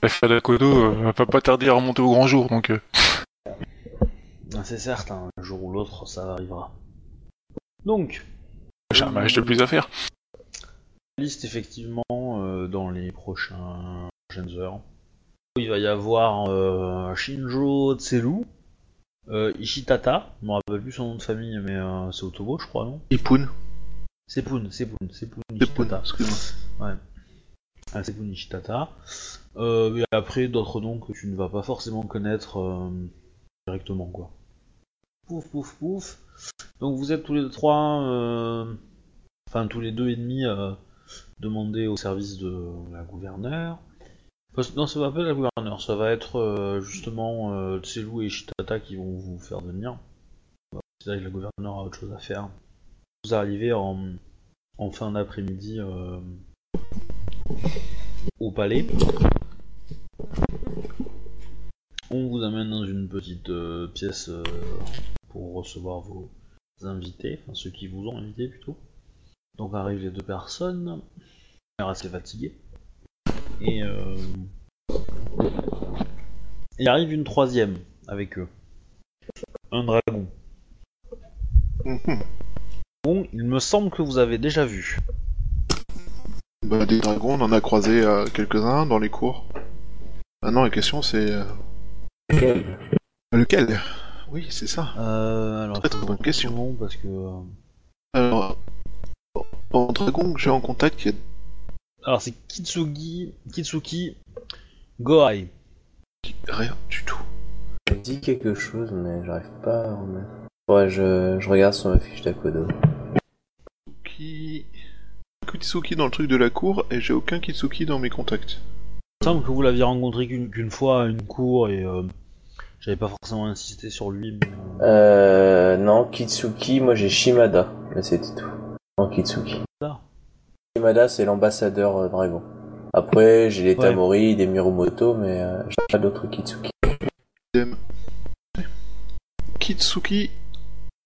l'affaire d'Akodo euh, va pas tarder à remonter au grand jour, donc... euh, Ah, C'est certain, un jour ou l'autre, ça arrivera. Donc, J'ai un mariage de plus à faire. liste effectivement euh, dans les prochains, prochaines heures. Il va y avoir euh, Shinjo Tselu, euh, Ishitata, je me rappelle plus son nom de famille, mais euh, c'est Otobo, je crois, non? Ipun. C'est Poon, c'est c'est Ishitata. excuse-moi. Ah, c'est Poon Ishitata. Et après, d'autres noms que tu ne vas pas forcément connaître directement, quoi. Pouf, pouf, pouf. Donc vous êtes tous les trois, enfin tous les deux et demi, demandés au service de la gouverneure. Non, ça va pas être la gouverneure, ça va être euh, justement euh, Tselu et Ishitata qui vont vous faire venir. C'est vrai que la gouverneure a autre chose à faire. Vous arrivez en, fin d'après-midi euh, au palais. On vous amène dans une petite pièce pour recevoir vos invités, enfin ceux qui vous ont invité plutôt. Donc arrivent les deux personnes. Elle est assez fatiguée. Et euh... il arrive une troisième avec eux. Un dragon. Mhm. Bon, il me semble que vous avez déjà vu. Bah, des dragons, on en a croisé euh, quelques-uns dans les cours. Maintenant, la question c'est. euh, Lequel Oui, c'est ça. Euh, alors, Très, très bonne question. parce que. euh, Alors, en dragon que j'ai en contact, il y a Alors c'est Kitsugi, Kitsuki Gohai. rien du tout. Ça me dit quelque chose, mais j'arrive pas à en remettre. Ouais, je, je regarde sur ma fiche d'Akodo. Qui. Kitsuki dans le truc de la cour et j'ai aucun Kitsuki dans mes contacts. Il me semble que vous l'aviez rencontré qu'une fois à une cour et euh, j'avais pas forcément insisté sur lui. mais, euh, Euh, non, Kitsuki, moi j'ai Shimada, mais c'était tout. Non, Kitsuki. Ah. Shimada, c'est l'ambassadeur euh, dragon. Après, j'ai les Ouais. Tamori, des Mirumoto, mais euh, j'ai pas d'autres Kitsuki. Kitsuki.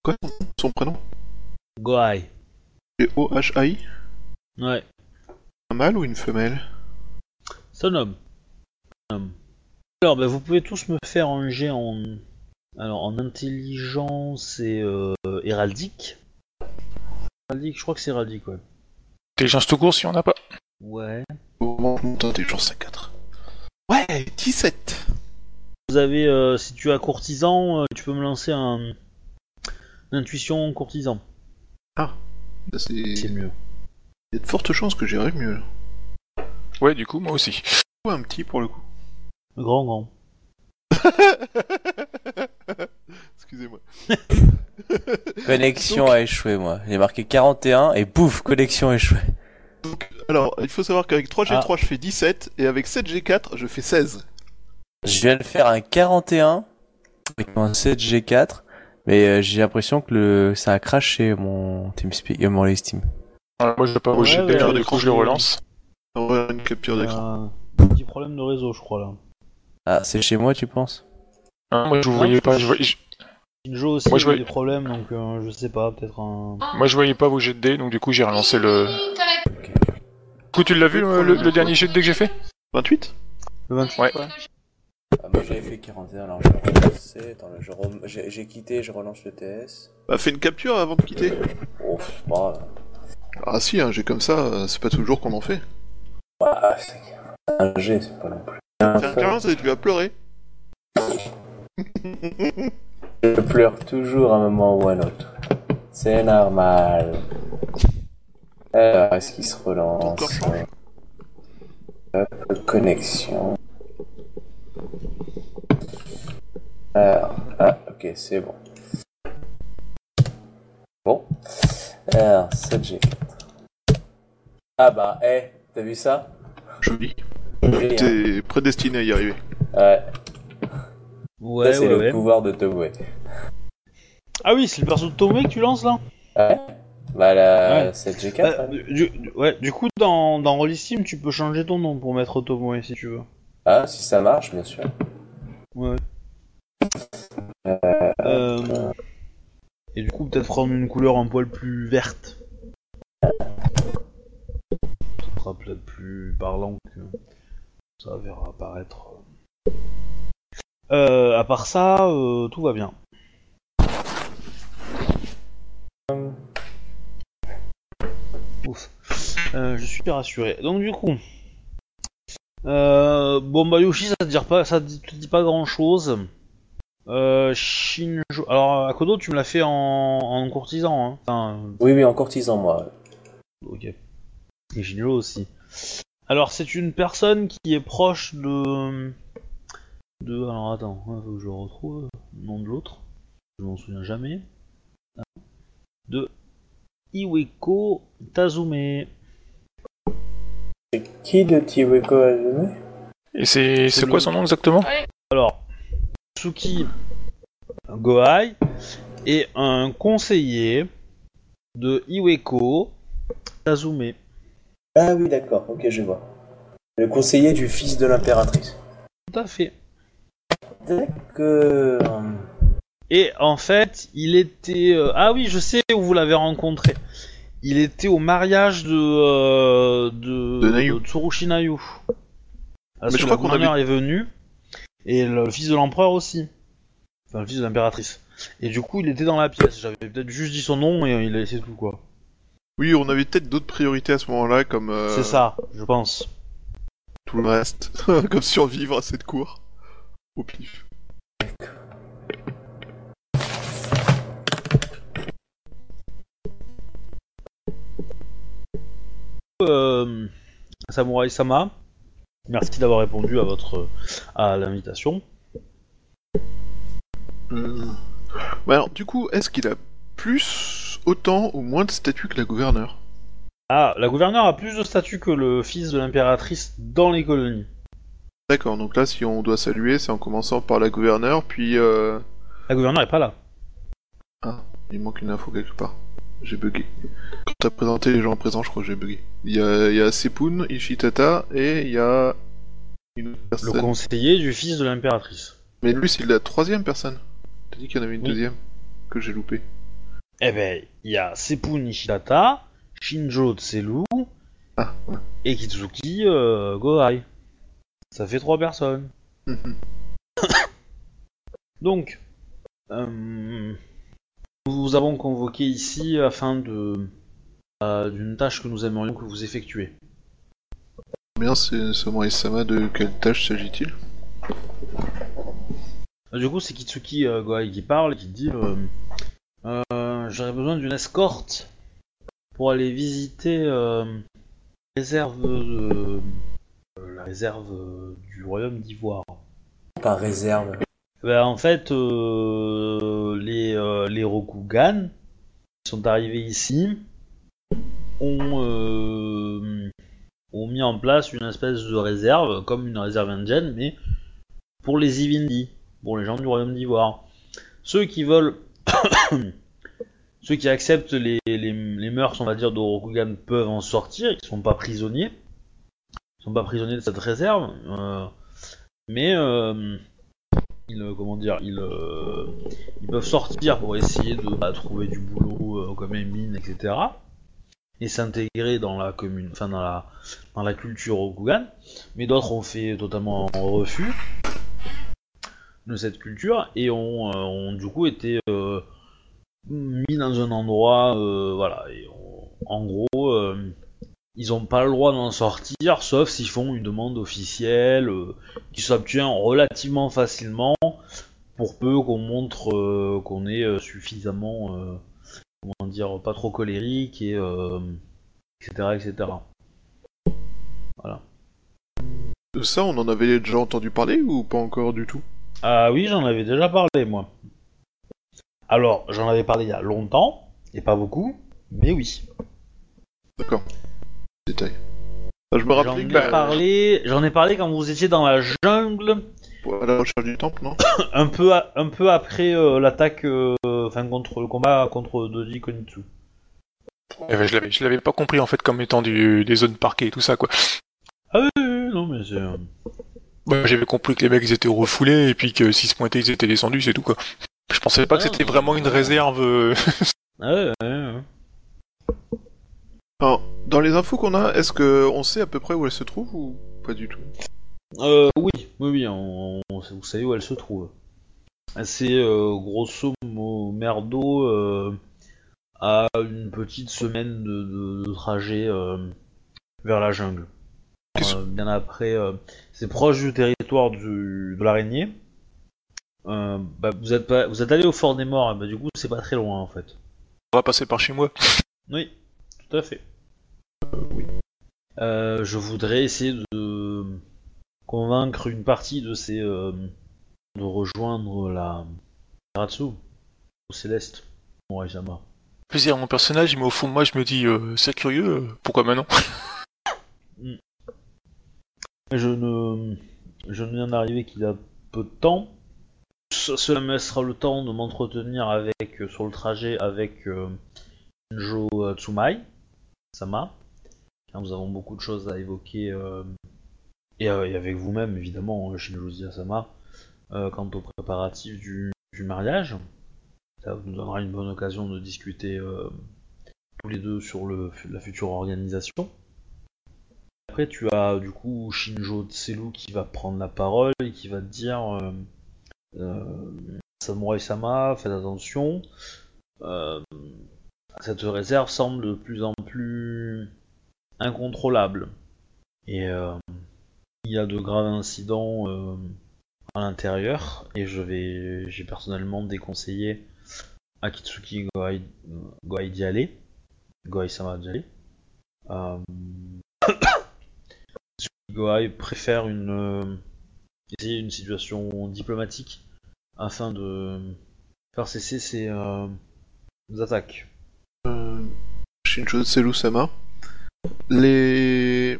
Quoi son prénom? Gohai. C'est O-H-I Ouais, Un mâle ou une femelle? C'est un homme. Un homme. Alors, ben, vous pouvez tous me faire un jet en, alors, en intelligence et euh, héraldique. Héraldique, je crois que c'est héraldique, ouais. Intelligence tout court si on n'a pas. Ouais. Au moment où monte intelligence à 4. Ouais, 17 Vous avez, euh, si tu as courtisan, euh, tu peux me lancer un intuition courtisan. Ça, c'est. C'est mieux. Il y a de fortes chances que j'irai mieux. Ouais, du coup, moi aussi. Ou un petit pour le coup. Grand, grand. Excusez-moi. Connexion Donc- a échoué, moi. J'ai marqué 41 et pouf, connexion échouée. Alors, il faut savoir qu'avec 3G3 Ah. je fais 17 et avec 7G4 je fais 16. Je viens de faire un 41 avec mon 7G4, mais euh, j'ai l'impression que le ça a craché mon TeamSpeak, euh, mon Steam. Alors, moi, je vais pas Ouais, bouger ouais, d'ailleurs, ouais, du coup, je le relance. On va une capture d'écran. Un petit problème de réseau, je crois, là. Ah, c'est chez moi, tu penses? Hein, moi, je vous voyais pas, je voyais, je- Joe aussi Moi, je a eu vois- des problèmes, donc euh, je sais pas, peut-être un... moi, je voyais pas vos jets de dés, donc du coup, j'ai relancé le. Du coup, tu l'as vu, le, le- le dernier jet de dés que j'ai fait 28 Le 28, Ouais. ah, Moi j'avais fait 41, alors je vais relancer. Attends, là, je rem- j'ai j'ai quitté, je relance le TS. Bah fais une capture avant de quitter. Oh, c'est pas grave. Ah si, un G comme ça, euh, c'est pas toujours qu'on en fait. Ah, c'est un G, c'est pas non plus. Faire 15 et tu vas pleurer. Je pleure toujours à un moment ou à un autre. C'est normal. Alors, est-ce qu'il se relance? Hop, connexion. Alors, ah, ok, c'est bon. Bon. Alors, 7G4. Ah bah, eh, t'as vu ça? Joli. Joli, hein T'es prédestiné à y arriver. Ouais, Ouais, ça c'est ouais, le ouais. pouvoir de Tomoe. Ah oui, c'est le perso de Tomé que tu lances, là Ouais. Bah la Ouais. 7G4. Euh, hein. du, du- Ouais, du coup, dans, dans Rollistim, tu peux changer ton nom pour mettre Tomoe, si tu veux. Ah, si ça marche, bien sûr. Ouais. Euh, Euh... Et du coup, peut-être prendre une couleur un poil plus verte. Ça sera peut-être plus parlant que ça verra apparaître. Euh, à part ça, euh, tout va bien. Ouf. Euh, je suis rassuré. Donc du coup, bon bah Yoshi, ça te dit pas, ça te dit- pas grand chose. Shinjo. Alors, Akodo, tu me l'as fait en, en courtisan, hein. Enfin, Oui, oui, en courtisan, moi. ok. Et Shinjo aussi. Alors, c'est une personne qui est proche de. De. Alors, attends, hein, faut que je retrouve le nom de l'autre. Je m'en souviens jamais. De. Iweko Tazume. C'est qui de Tiweko Azumi Et c'est C'est c'est quoi son nom exactement? Alors, Tsuki Gohai est un conseiller de Iweko Tazume. Ah oui, d'accord, ok, je vois. Le conseiller du fils de l'impératrice. Tout à fait. D'accord. Et en fait, il était... euh, Ah oui, je sais où vous l'avez rencontré. il était au mariage de euh, de, De Nayu. Tsurushi Nayu. Parce Mais je que crois la qu'on est venu et le, fils de l'empereur aussi. Enfin, le fils de l'impératrice. Et du coup, il était dans la pièce. J'avais peut-être juste dit son nom et euh, il a laissé tout quoi. Oui, on avait peut-être d'autres priorités à ce moment-là, comme euh, C'est ça, je pense. tout le reste, comme survivre à cette cour. Au pif. Euh, Samurai Sama, merci d'avoir répondu à votre à l'invitation. Euh, bah alors, du coup, est-ce qu'il a plus, autant ou moins de statut que la gouverneure? Ah, la gouverneure a plus de statut que le fils de l'impératrice dans les colonies. D'accord, donc là, si on doit saluer, c'est en commençant par la gouverneure, puis euh... La gouverneure est pas là. il manque une info quelque part. J'ai bugué. Quand t'as présenté les gens présents, je crois que j'ai bugué. Il y a, il y a Sepun, Ishitata, et il y a une autre Le personne. conseiller du fils de l'impératrice. Mais lui, c'est la troisième personne. T'as dit qu'il y en avait une Oui. deuxième que j'ai loupé. Eh ben, il y a Seppu Nishidata, Shinjo Tselu Ah, et Kitsuki euh, Gohai. Ça fait trois personnes. Donc, euh, nous vous avons convoqué ici afin de euh, d'une tâche que nous aimerions que vous effectuez. Bien, c'est Samurai Sama, de quelle tâche s'agit-il? Euh, Du coup, c'est Kitsuki euh, qui parle et qui dit euh, euh, J'aurais besoin d'une escorte pour aller visiter euh, la réserve de- euh, la réserve euh, du royaume d'Ivoire. Par réserve. Ben, en fait, euh, les, euh, les Rokugan qui sont arrivés ici ont, ont mis en place une espèce de réserve, comme une réserve indienne, mais pour les Ivindi, pour les gens du royaume d'Ivoire. Ceux qui veulent. Ceux qui acceptent les, les, les mœurs, on va dire, de Rokugan peuvent en sortir, ils sont pas prisonniers. Sont pas prisonniers de cette réserve. euh, mais. euh, ils, euh, comment dire, ils, ils peuvent sortir pour essayer de bah, trouver du boulot comme une mine, etc. Et s'intégrer dans la commune, enfin dans la, dans la culture Rokugan. Mais d'autres ont fait totalement en refus de cette culture et ont, ont du coup été mis dans un endroit, voilà. Et en gros, ils n'ont pas le droit d'en sortir, sauf s'ils font une demande officielle euh, qui s'obtient relativement facilement, pour peu qu'on montre euh, qu'on est euh, suffisamment, euh, comment dire, pas trop colérique et etc. etc. De ça, on en avait déjà entendu parler ou pas encore du tout? Ah oui, j'en avais déjà parlé moi. Alors, j'en avais parlé il y a longtemps, et pas beaucoup, mais oui. D'accord. Ah, je me J'en ai que parlé, j'en ai parlé quand vous étiez dans la jungle, à la recherche du temple, non? Un peu, a- un peu après euh, l'attaque, euh, enfin contre le combat contre Doji Konitsu. Eh ben, je l'avais, je l'avais pas compris en fait comme étant du, des zones parquées et tout ça quoi. Ah oui, oui, oui, non mais c'est... euh, Moi, j'avais compris que les mecs ils étaient refoulés et puis que s'ils se pointaient ils étaient descendus, c'est tout quoi. Je pensais pas que Ah, c'était non. vraiment une réserve. euh, Ah ouais, ouais, ouais. Dans les infos qu'on a, est-ce que on sait à peu près où elle se trouve ou pas du tout? Euh, oui, oui, oui, on, on- vous savez où elle se trouve. C'est euh, grosso modo merdo euh, à une petite semaine de, de- de trajet euh, vers la jungle. Bien après, c'est proche du territoire du, de l'araignée. Euh, bah, vous êtes pas, vous êtes allé au fort des morts, et bah, du coup c'est pas très loin en fait. On va passer par chez moi. Oui, tout à fait. Euh, je voudrais essayer de convaincre une partie de ces euh, de rejoindre la Ratsu au Céleste, Morishama. Plaisir à mon personnage, mais au fond de moi je me dis euh, c'est curieux, euh, pourquoi maintenant Je ne je ne viens d'arriver qu'il y a peu de temps. Ce- Cela me laissera le temps de m'entretenir avec euh, sur le trajet avec euh, Shinjo euh, Tsumai, Sama. Car nous avons beaucoup de choses à évoquer euh, et, euh, et avec vous-même évidemment euh, Shinjo Sama euh, quant aux préparatifs du, mariage. Ça nous donnera une bonne occasion de discuter tous les deux sur le, la future organisation. Après, tu as du coup Shinjo Tselu qui va prendre la parole et qui va te dire Samurai Sama, faites attention. Cette réserve semble de plus en plus incontrôlable. Et euh, il y a de graves incidents euh, à l'intérieur. Et je vais, j'ai personnellement déconseillé Akitsuki Goai, Goai d'y aller. Goai Sama d'y aller. Euh, Goai préfère une, euh, essayer une situation diplomatique afin de faire cesser ces euh, attaques. Euh, Shinjo Tseru-sama. Les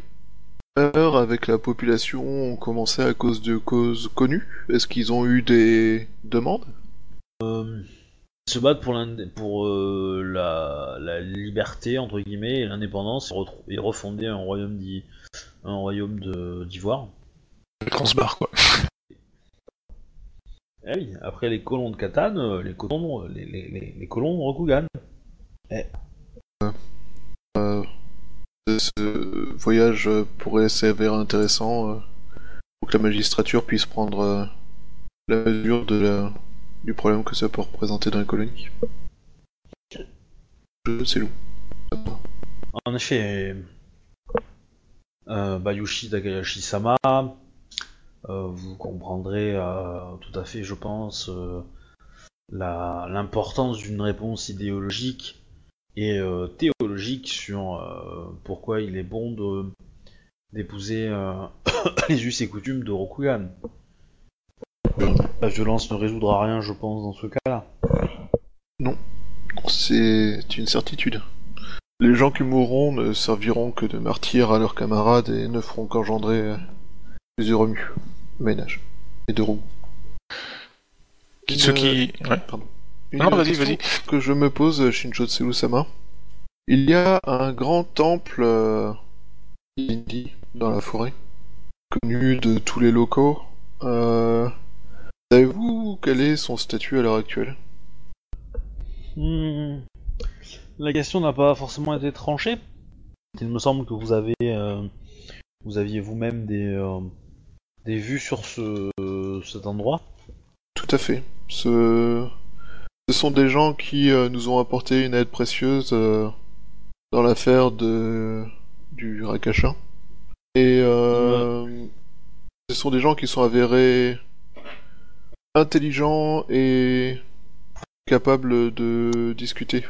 heures avec la population ont commencé à cause de causes connues. Est-ce qu'ils ont eu des demandes? Euh, ils se battent pour, pour euh, la, la liberté entre guillemets et l'indépendance et, refonder un royaume d'i- un royaume de- d'ivoire. Se barre, quoi. Eh oui, après les colons de Catane, euh, les colons, les, les, les, les colons de Rokugan. Euh, Ce voyage pourrait s'avérer intéressant euh, pour que la magistrature puisse prendre euh, la mesure de la- du problème que ça peut représenter dans les colonies. Sais où. En effet, euh, Bayushi Takayashi-sama, euh, vous comprendrez tout à fait, je pense, l'importance d'une réponse idéologique et sur euh, pourquoi il est bon de d'épouser euh, les us et coutumes de Rokugan. La violence ne résoudra rien, je pense, dans ce cas-là. C'est une certitude. Les gens qui mourront ne serviront que de martyrs à leurs camarades et ne feront qu'engendrer euh, plusieurs remues, ménages et de roues. Kitsuki. Ouais. Pardon. Une Non, vas-y, question vas-y. que je me pose, Shinjo Tseru-sama. Il y a un grand temple euh, hindi dans la forêt, connu de tous les locaux. Euh, Savez-vous quel est son statut à l'heure actuelle? Hmm. La question n'a pas forcément été tranchée. Il me semble que vous avez, euh, vous aviez vous-même des, euh, des vues sur ce, cet endroit. Tout à fait. Ce, ce sont des gens qui nous ont apporté une aide précieuse dans l'affaire de du Rakasha. Et euh, ce sont des gens qui sont avérés intelligents et capables de discuter.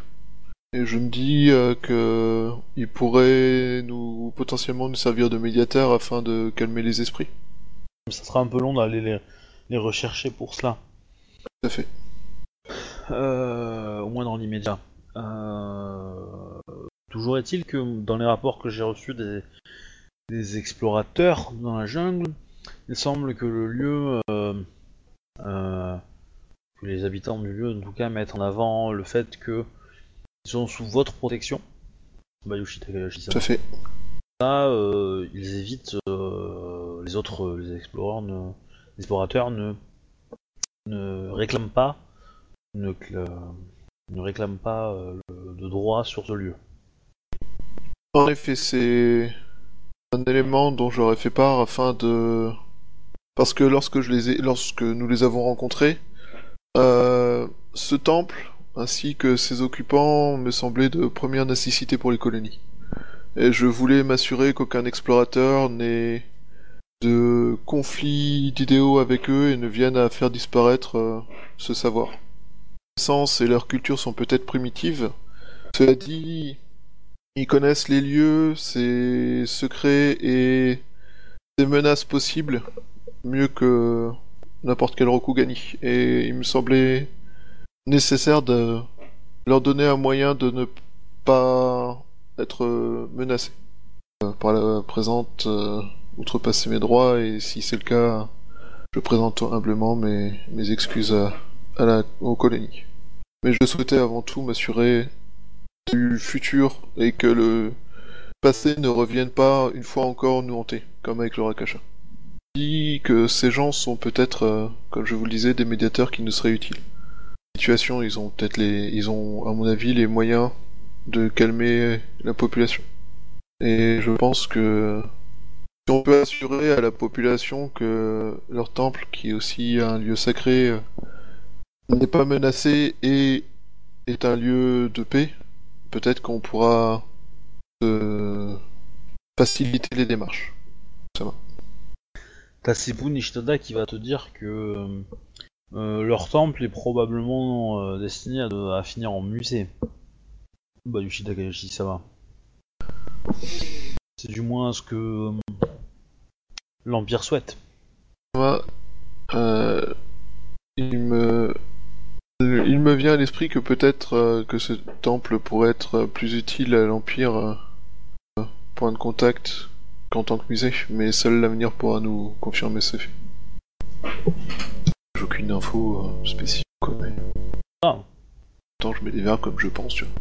Et je me dis euh, que ils pourraient nous potentiellement nous servir de médiateurs afin de calmer les esprits. Ça sera un peu long d'aller les, les rechercher pour cela. Tout à fait. Euh, au moins dans l'immédiat. Euh, toujours est-il que dans les rapports que j'ai reçus des, des explorateurs dans la jungle, il semble que le lieu, euh, euh, que les habitants du lieu en tout cas mettent en avant le fait que ils sont sous votre protection. Bayushi Takahashi Tout à fait. ça, euh, ils évitent les autres, les exploreurs, ne, les explorateurs ne, ne réclament pas, ne, cl- ne réclament pas de droit sur ce lieu. En effet, c'est un élément dont j'aurais fait part afin de... Parce que lorsque, je les ai... lorsque nous les avons rencontrés, euh, ce temple, ainsi que ses occupants, me semblaient de première nécessité pour les colonies. Et je voulais m'assurer qu'aucun explorateur n'ait de conflit d'idéaux avec eux et ne vienne à faire disparaître euh, ce savoir. Leur sens et leur culture sont peut-être primitives. Cela dit, ils connaissent les lieux, ses secrets et ses menaces possibles mieux que n'importe quel Rokugani. Et il me semblait nécessaire de leur donner un moyen de ne pas être menacés. Par la présente, euh, outrepasser mes droits et si c'est le cas, je présente humblement mes, excuses à la, aux colonies. Mais je souhaitais avant tout m'assurer du futur et que le passé ne revienne pas une fois encore nous hanter, comme avec le Rakasha. Dis que ces gens sont peut-être, euh, comme je vous le disais, des médiateurs qui nous seraient utiles. Situation, ils ont peut-être les, ils ont, à mon avis, les moyens de calmer la population. Et je pense que si on peut assurer à la population que leur temple, qui est aussi un lieu sacré, euh, n'est pas menacé et est un lieu de paix, peut-être qu'on pourra euh, faciliter les démarches. Ça va. T'as Sipu Nishtada qui va te dire que euh, euh, leur temple est probablement euh, destiné à, de- à finir en musée. Bah, Yushi Takahashi, ça va. C'est du moins ce que l'Empire souhaite. Moi, il me, il me vient à l'esprit que peut-être euh, que ce temple pourrait être plus utile à l'Empire, euh, point de contact, qu'en tant que musée, mais seul l'avenir pourra nous confirmer ce fait. J'ai aucune info euh, spécifique, quoi, mais... Ah. Attends, je mets des verres comme je pense, tu vois.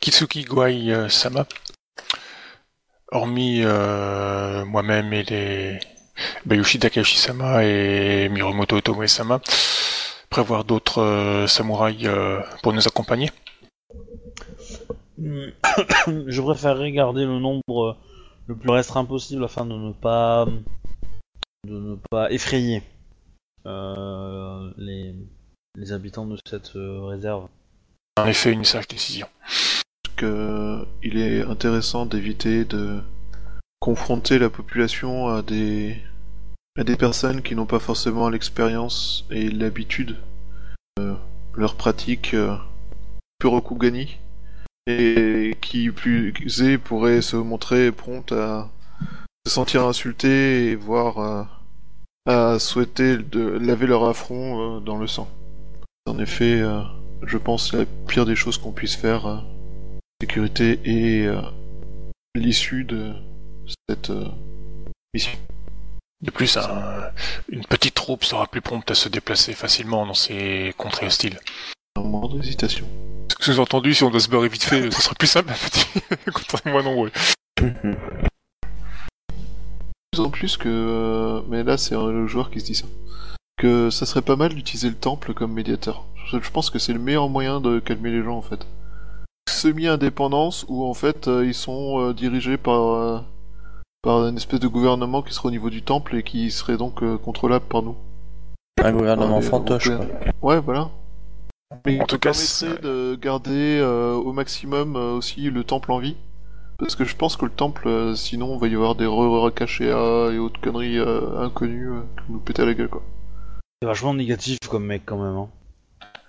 Kitsuki Gwai euh, Sama. Hormis euh, moi-même et les Bayushi Takashi Sama et Mirumoto Otomo Sama, prévoir d'autres euh, samouraïs euh, pour nous accompagner? Je préférerais garder le nombre euh, le plus restreint possible afin de ne pas de ne pas effrayer euh, les, les habitants de cette euh, réserve. En effet, une sage décision. que il est intéressant d'éviter de confronter la population à des à des personnes qui n'ont pas forcément l'expérience et l'habitude de leur pratique euh, Purokugani et qui plus est pourraient se montrer promptes à se sentir insultés et voire euh, à souhaiter de laver leur affront euh, dans le sang. En effet, euh, je pense la pire des choses qu'on puisse faire euh, sécurité et euh, l'issue de cette euh, mission. De plus, un- une petite troupe sera plus prompte à se déplacer facilement dans ces contrées hostiles. Un moment d'hésitation. Sous-entendu, si on doit se barrer vite fait, ce sera plus simple, petit. Contrairement à nombreux. Plus en plus que, euh, mais là c'est le joueur qui se dit ça, que ça serait pas mal d'utiliser le temple comme médiateur. Je pense que c'est le meilleur moyen de calmer les gens en fait. Semi-indépendance où en fait euh, ils sont euh, dirigés par par une espèce de gouvernement qui serait au niveau du temple et qui serait donc euh, contrôlable par nous. Un gouvernement fantoche, quoi. Ouais, voilà. Mais En tout cas, permettrait c'est- de garder euh, au maximum euh, aussi le temple en vie. Parce que je pense que le temple, euh, sinon, il va y avoir des re cachés et autres conneries euh, inconnues euh, qui vont nous péter à la gueule, quoi. C'est vachement négatif comme mec quand même. Hein.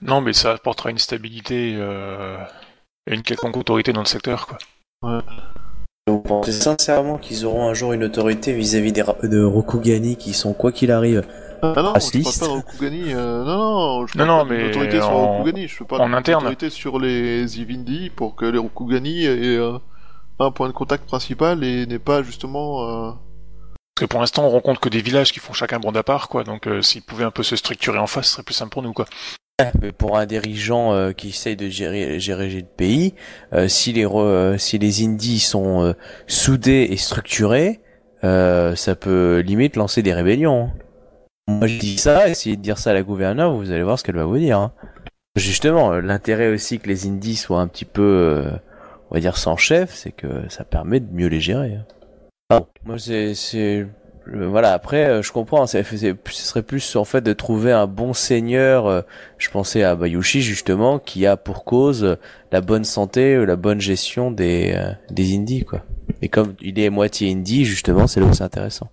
Non, mais ça apportera une stabilité euh, et une quelconque autorité dans le secteur, quoi. Vous pensez sincèrement qu'ils auront un jour une autorité vis-à-vis des ra- de Rokugani qui sont, quoi qu'il arrive, Ah non, je parle Raciste. pas de Rokugani, euh, non, non, je Non, parle non, pas d'une mais autorité sur Rokugani, je parle en interne. autorité sur les Ivindi pour que les Rokugani aient euh, un point de contact principal et n'aient pas justement... euh, Parce que pour l'instant, on rencontre que des villages qui font chacun bande à part, quoi. Donc, euh, s'ils pouvaient un peu se structurer en face, ce serait plus simple pour nous, quoi. Mais pour un dirigeant euh, qui essaye de gérer, gérer le pays, euh, si les re- euh, si les indies sont euh, soudés et structurés, euh, ça peut limite lancer des rébellions. hein. Moi je dis ça, essayez de dire ça à la gouverneure, vous allez voir ce qu'elle va vous dire. hein. Justement, euh, l'intérêt aussi que les indies soient un petit peu, euh, on va dire, sans chef, c'est que ça permet de mieux les gérer. hein. Ah moi c'est euh, voilà après euh, je comprends c'est- ce serait plus en fait de trouver un bon seigneur euh, je pensais à Bayushi justement qui a pour cause euh, la bonne santé la bonne gestion des des indies quoi. Et comme il est moitié indie justement c'est là où c'est intéressant.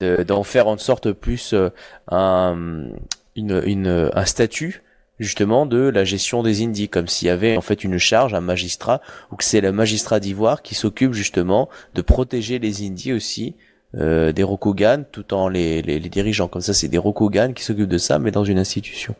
De- d'en faire en sorte plus un une, une un statut justement de la gestion des indies comme s'il y avait en fait une charge un magistrat ou que c'est le magistrat d'ivoire qui s'occupe justement de protéger les indies aussi euh, des Rokugan tout en les, les, les dirigeant. Comme ça, c'est des Rokugan qui s'occupent de ça, mais dans une institution.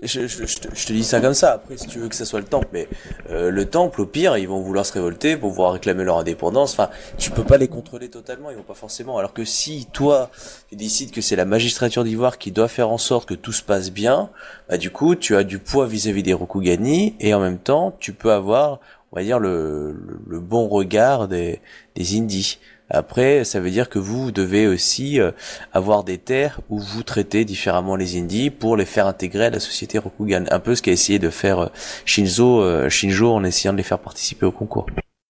Je, je, je te, je te dis ça comme ça. Après, si tu veux que ça soit le temple, mais euh, le temple, au pire, ils vont vouloir se révolter pour pouvoir réclamer leur indépendance. Enfin, tu peux pas les contrôler totalement. Ils vont pas forcément. Alors que si toi, tu décides que c'est la magistrature d'Ivoire qui doit faire en sorte que tout se passe bien, bah du coup, tu as du poids vis-à-vis des Rokugani et en même temps, tu peux avoir on va dire le, le, le bon regard des, des indies. Après, ça veut dire que vous devez aussi euh, avoir des terres où vous traitez différemment les indies pour les faire intégrer à la société Rokugan. Un peu ce qu'a essayé de faire euh, Shinzo, euh, Shinjo en essayant de les faire participer au concours.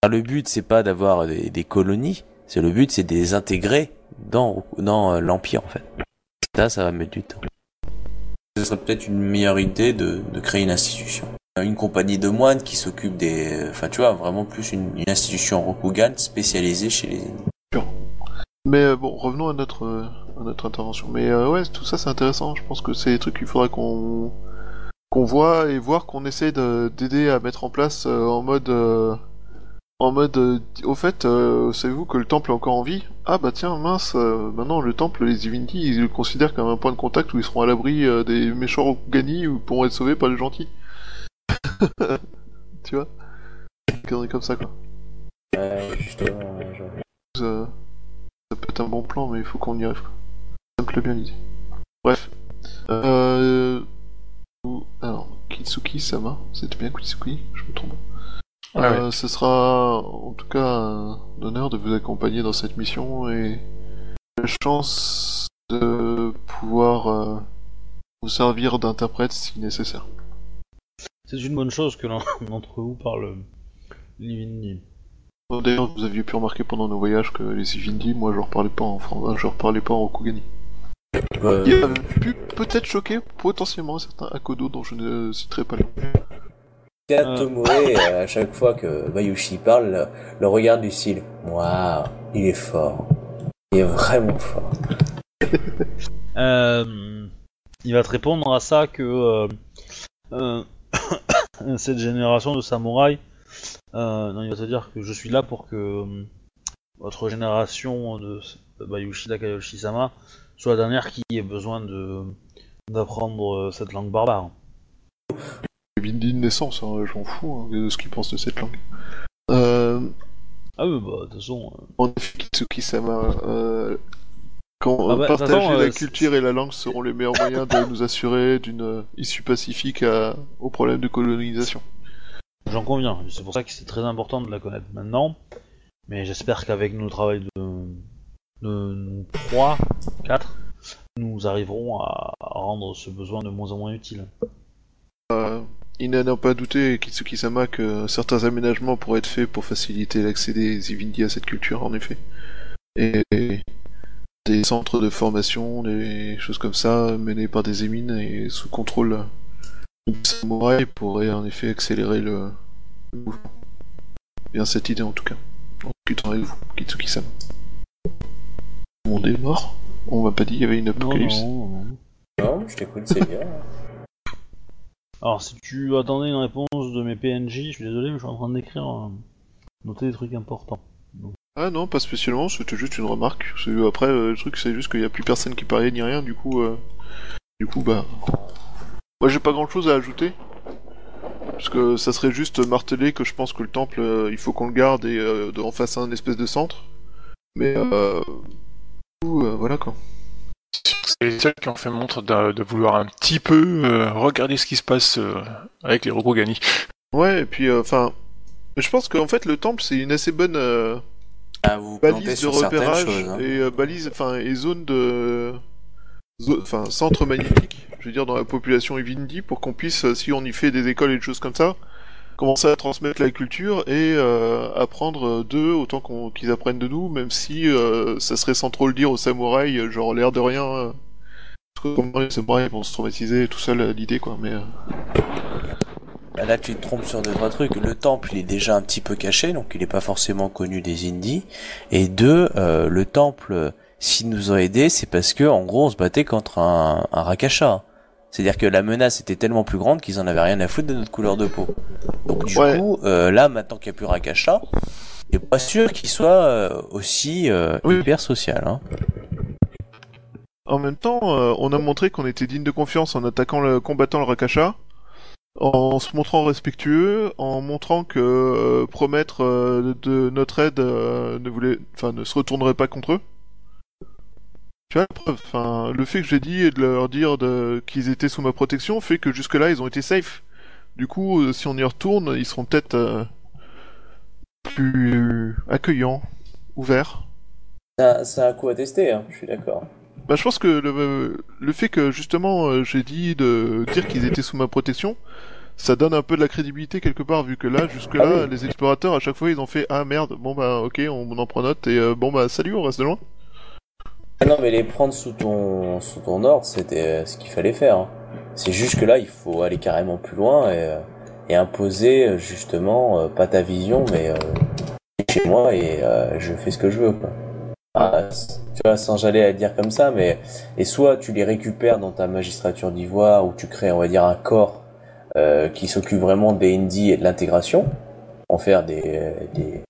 Le but, c'est pas d'avoir des, des colonies, c'est le but, c'est de les intégrer dans, dans l'empire en fait. Ça, ça va mettre du temps. Ce serait peut-être une meilleure idée de, de créer une institution. Une compagnie de moines qui s'occupe des... Enfin, tu vois, vraiment plus une, institution Rokugan spécialisée chez les. Mais euh, bon, revenons à notre, euh, à notre intervention. Mais euh, ouais, tout ça c'est intéressant. Je pense que c'est des trucs qu'il faudrait qu'on qu'on voit et voir qu'on essaie de- d'aider à mettre en place en mode en mode au fait savez-vous que le temple est encore en vie? Ah bah tiens mince maintenant le temple les Divinity ils le considèrent comme un point de contact où ils seront à l'abri des méchants Rokugani ou pourront être sauvés par les gentils. tu vois Une connerie comme ça quoi. Ouais, justement, je- Euh, ça peut être un bon plan, mais il faut qu'on y arrive. quoi. Ça me plaît bien l'idée. Bref. Euh... ou- Alors, Kitsuki Sama, c'était bien Kitsuki, je me trompe. Ouais, Euh, Ce sera en tout cas un honneur de vous accompagner dans cette mission et la chance de pouvoir euh, vous servir d'interprète si nécessaire. C'est une bonne chose que l'un d'entre vous parle Livindi. Bon, D'ailleurs, vous aviez pu remarquer pendant nos voyages que les Ivindi, moi je reparlais pas en Fran- je reparlais pas en Rokugani. Euh, Il avait pu peut-être choquer potentiellement certains Akodo dont je ne citerai pas le nom. Tomore, euh, à chaque fois que Bayushi parle, le, regard du style Waouh, il est fort. Il est vraiment fort. Euh, il va te répondre à ça que euh, euh, cette génération de samouraïs, euh, non, il va te dire que je suis là pour que euh, votre génération de Bayushi Takayoshi-sama soit la dernière qui ait besoin de d'apprendre euh, cette langue barbare. Les Vindi de naissance, hein, je m'en fous hein, de ce qu'ils pensent de cette langue. Euh, Ah oui, bah de toute façon. en effet, Kitsuki-sama, quand Ah bah, partager façon, la euh, culture et la langue seront les meilleurs moyens de nous assurer d'une issue pacifique à- au problème de colonisation. J'en conviens, c'est pour ça que c'est très important de la connaître maintenant. Mais j'espère qu'avec nos travail de, de nous 3, 4, nous arriverons à à rendre ce besoin de moins en moins utile. Euh, il n'en a pas douté, Kitsuki-sama, que certains aménagements pourraient être faits pour faciliter l'accès des Ivindi à cette culture, en effet. Et des centres de formation, des choses comme ça, menés par des émines et sous contrôle des samouraïs pourraient en effet accélérer le, le mouvement. Bien cette idée en tout cas. En discutant avec vous, Kitsuki-sama. Le monde est mort On m'a pas dit qu'il y avait une apocalypse. non, non. Non, je t'écoute, c'est bien. Alors si tu attendais une réponse de mes PNJ, je suis désolé, mais je suis en train d'écrire, euh, noter des trucs importants. Ah non, pas spécialement, c'était juste une remarque. Après, euh, le truc, c'est juste qu'il n'y a plus personne qui parlait ni rien, du coup, euh, du coup, bah, moi j'ai pas grand chose à ajouter. Parce que ça serait juste marteler que je pense que le temple, euh, il faut qu'on le garde et euh, en fasse un espèce de centre. Mais, euh, du coup, voilà quoi. C'est les seuls qui ont fait montre de, de vouloir un petit peu regarder ce qui se passe avec les Rokugani. Ouais, et puis, enfin, je pense qu'en fait, le temple, c'est une assez bonne. Vous plantez balise de repérage choses. hein. et euh, balise, enfin et zone de, enfin centre magnétique, je veux dire dans la population Evindi pour qu'on puisse, euh, si on y fait des écoles et des choses comme ça, commencer à transmettre la culture et euh, apprendre d'eux autant qu'on- qu'ils apprennent de nous, même si euh, ça serait sans trop le dire aux samouraïs, genre l'air de rien. euh, parce que les samouraïs vont se traumatiser tout seul à l'idée quoi, mais Bah Là, tu te trompes sur deux, trois trucs. Le temple, il est déjà un petit peu caché, donc il n'est pas forcément connu des indies. Et deux, euh, le temple, s'il nous a aidés, c'est parce que, en gros, on se battait contre un, un Rakasha. C'est-à-dire que la menace était tellement plus grande qu'ils en avaient rien à foutre de notre couleur de peau. Donc du Ouais. coup, euh, là, maintenant qu'il n'y a plus Rakasha, il est pas sûr qu'il soit euh, aussi euh, Oui. hyper social. Hein. En même temps, euh, on a montré qu'on était digne de confiance en attaquant le combattant le Rakasha, en se montrant respectueux, en montrant que euh, promettre euh, de notre aide euh, ne voulait, enfin, ne se retournerait pas contre eux. Tu vois, la preuve, enfin, le fait que j'ai dit et de leur dire de... qu'ils étaient sous ma protection fait que jusque-là ils ont été safe. Du coup, euh, si on y retourne, ils seront peut-être euh, plus accueillant, ouvert. C'est un- C'est un coup à tester, hein, je suis d'accord. Bah, je pense que le, le fait que justement euh, j'ai dit de dire qu'ils étaient sous ma protection, ça donne un peu de la crédibilité quelque part, vu que là, jusque-là, Ah oui. les explorateurs à chaque fois ils ont fait Ah merde, bon bah ok, on, on en prend note, et euh, bon bah salut, on reste de loin. Ah non, mais les prendre sous ton, sous ton ordre, c'était euh, ce qu'il fallait faire. hein. C'est juste que là, il faut aller carrément plus loin et, et imposer justement, euh, pas ta vision, mais euh, chez moi et je fais ce que je veux. Quoi. Ah, tu vois, sans j'allais à dire comme ça, mais et soit tu les récupères dans ta magistrature d'ivoire ou tu crées, on va dire, un corps euh, qui s'occupe vraiment des indies et de l'intégration, en faire des des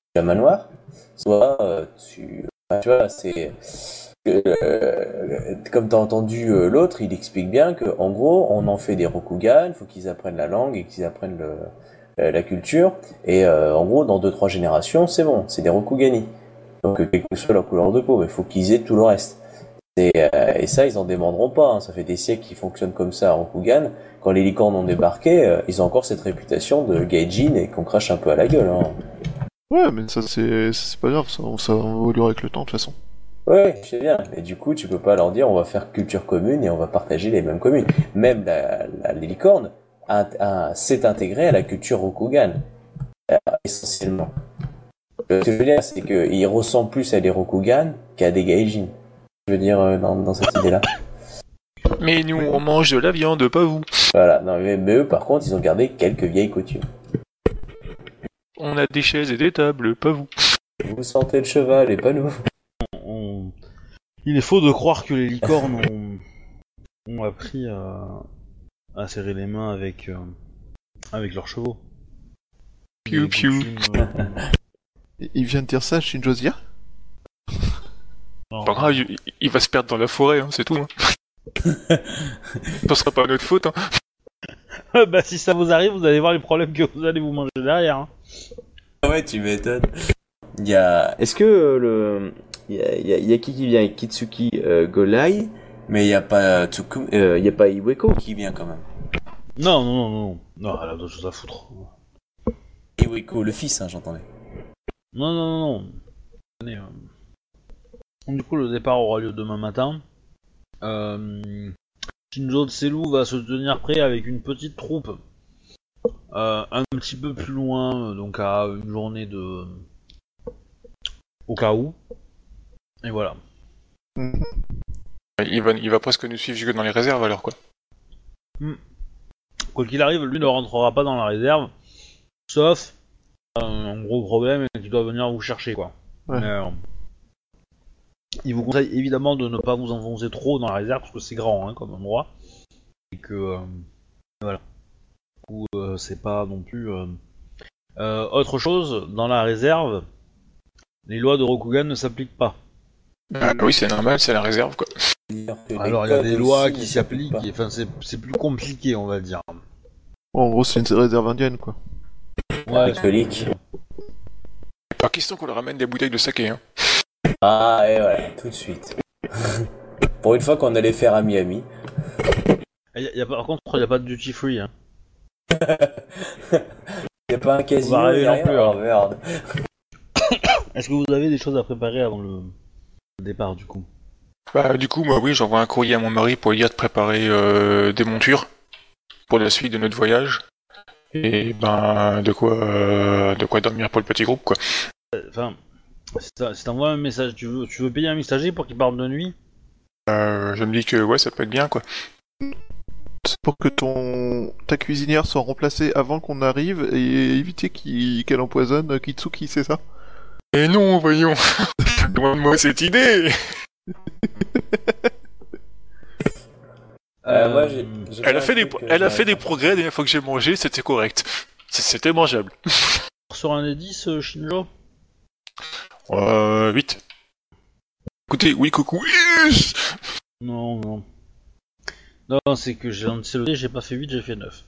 soit euh, tu, tu vois, c'est euh, comme t'as entendu euh, l'autre, il explique bien que en gros, on en fait des Rokugan, faut qu'ils apprennent la langue et qu'ils apprennent le, la culture, et en gros, dans deux trois générations, c'est bon, c'est des Rokugani. Donc, euh, quelle que soit leur couleur de peau, mais faut qu'ils aient tout le reste. Et, euh, et ça, ils en demanderont pas. hein. Ça fait des siècles qu'ils fonctionnent comme ça à Rokugan. Quand les licornes ont débarqué, euh, ils ont encore cette réputation de gaijin et qu'on crache un peu à la gueule. Hein. Ouais, mais ça c'est pas grave, ça, ça évoluera avec le temps de toute façon. Ouais, je sais bien. Et du coup, tu peux pas leur dire on va faire culture commune et on va partager les mêmes communes. Même la, la, les licornes s'est intégrée à la culture Rokugan, euh, essentiellement. Ce que je veux dire, c'est qu'ils ressemblent plus à des Rokugan qu'à des Gaijin. Je veux dire, euh, dans, dans cette idée-là. Mais nous, on mange de la viande, pas vous. Voilà. Non, mais, mais eux, par contre, ils ont gardé quelques vieilles coutumes. On a des chaises et des tables, pas vous. Vous sentez le cheval et pas nous. On- Il est faux de croire que les licornes ont, ont appris à... à serrer les mains avec, euh, avec leurs chevaux. Piou, coutumes, euh, Il vient de dire ça à Shinjozia non. Pas grave, il, il va se perdre dans la forêt, hein, c'est tout. Hein. Ce sera pas notre faute. Hein. bah si ça vous arrive, vous allez voir les problèmes que vous allez vous manger derrière. hein. Ouais, tu m'étonnes. Il y a. Est-ce que euh, le. Il y a, il y a- il y a qui qui vient? Kitsuki euh, Golai, mais il y a pas Tsukum... euh, il y a pas Iweko qui vient quand même. Non, non, non, non. Non, elle a d'autres choses à foutre. Iweko, le fils, hein, j'entendais. Non, non, non, non. Euh, Du coup, le départ aura lieu demain matin. Euh... Shinjo Tselou va se tenir prêt avec une petite troupe. Euh, un petit peu plus loin, euh, donc à une journée de... Au cas où. Et voilà. Il va, il va presque nous suivre jusque dans les réserves alors quoi. Quoi qu'il arrive, lui ne rentrera pas dans la réserve, sauf un gros problème et qu'il doit venir vous chercher quoi. Ouais. Mais, euh, il vous conseille évidemment de ne pas vous enfoncer trop dans la réserve parce que c'est grand hein, comme endroit et que euh, voilà. Du coup, euh, c'est pas non plus. euh, euh, autre chose, dans la réserve, les lois de Rokugan ne s'appliquent pas. Ah oui, c'est normal, c'est la réserve quoi. Alors il y a des lois qui s'appliquent, et, enfin c'est c'est plus compliqué on va dire. En gros, c'est une réserve indienne, quoi. Ouais, Catholique. Pas question qu'on leur ramène des bouteilles de saké. Hein. Ah, et voilà, tout de suite. Pour une fois qu'on allait faire à Miami. Y a- y a pas- par contre, il n'y a pas de duty free. Hein. Y a pas un casino, On va arriver y a non plus, hein. Oh, merde. Est-ce que vous avez des choses à préparer avant le le départ du coup? Bah du coup, moi oui, j'envoie un courrier à mon mari pour lui dire de préparer euh, des montures pour la suite de notre voyage. Et ben de quoi euh, de quoi dormir pour le petit groupe quoi. Enfin, si t'envoies un message, tu veux, tu veux payer un messager pour qu'il parte de nuit? Euh, je me dis que ouais ça peut être bien quoi. C'est pour que ton ta cuisinière soit remplacée avant qu'on arrive et éviter qu'il- qu'elle empoisonne Kitsuki, c'est ça? Et non, voyons. Loin de moi cette idée. Euh, moi, Elle a fait des euh, elle a fait des progrès la dernière fois que j'ai mangé, c'était correct. C'était mangeable. Sur un des 10, euh, Shinjo Euh 8. Écoutez, oui coucou. Yes Non, non. Non, c'est que j'ai lancé le dé, j'ai pas fait 8, j'ai fait 9.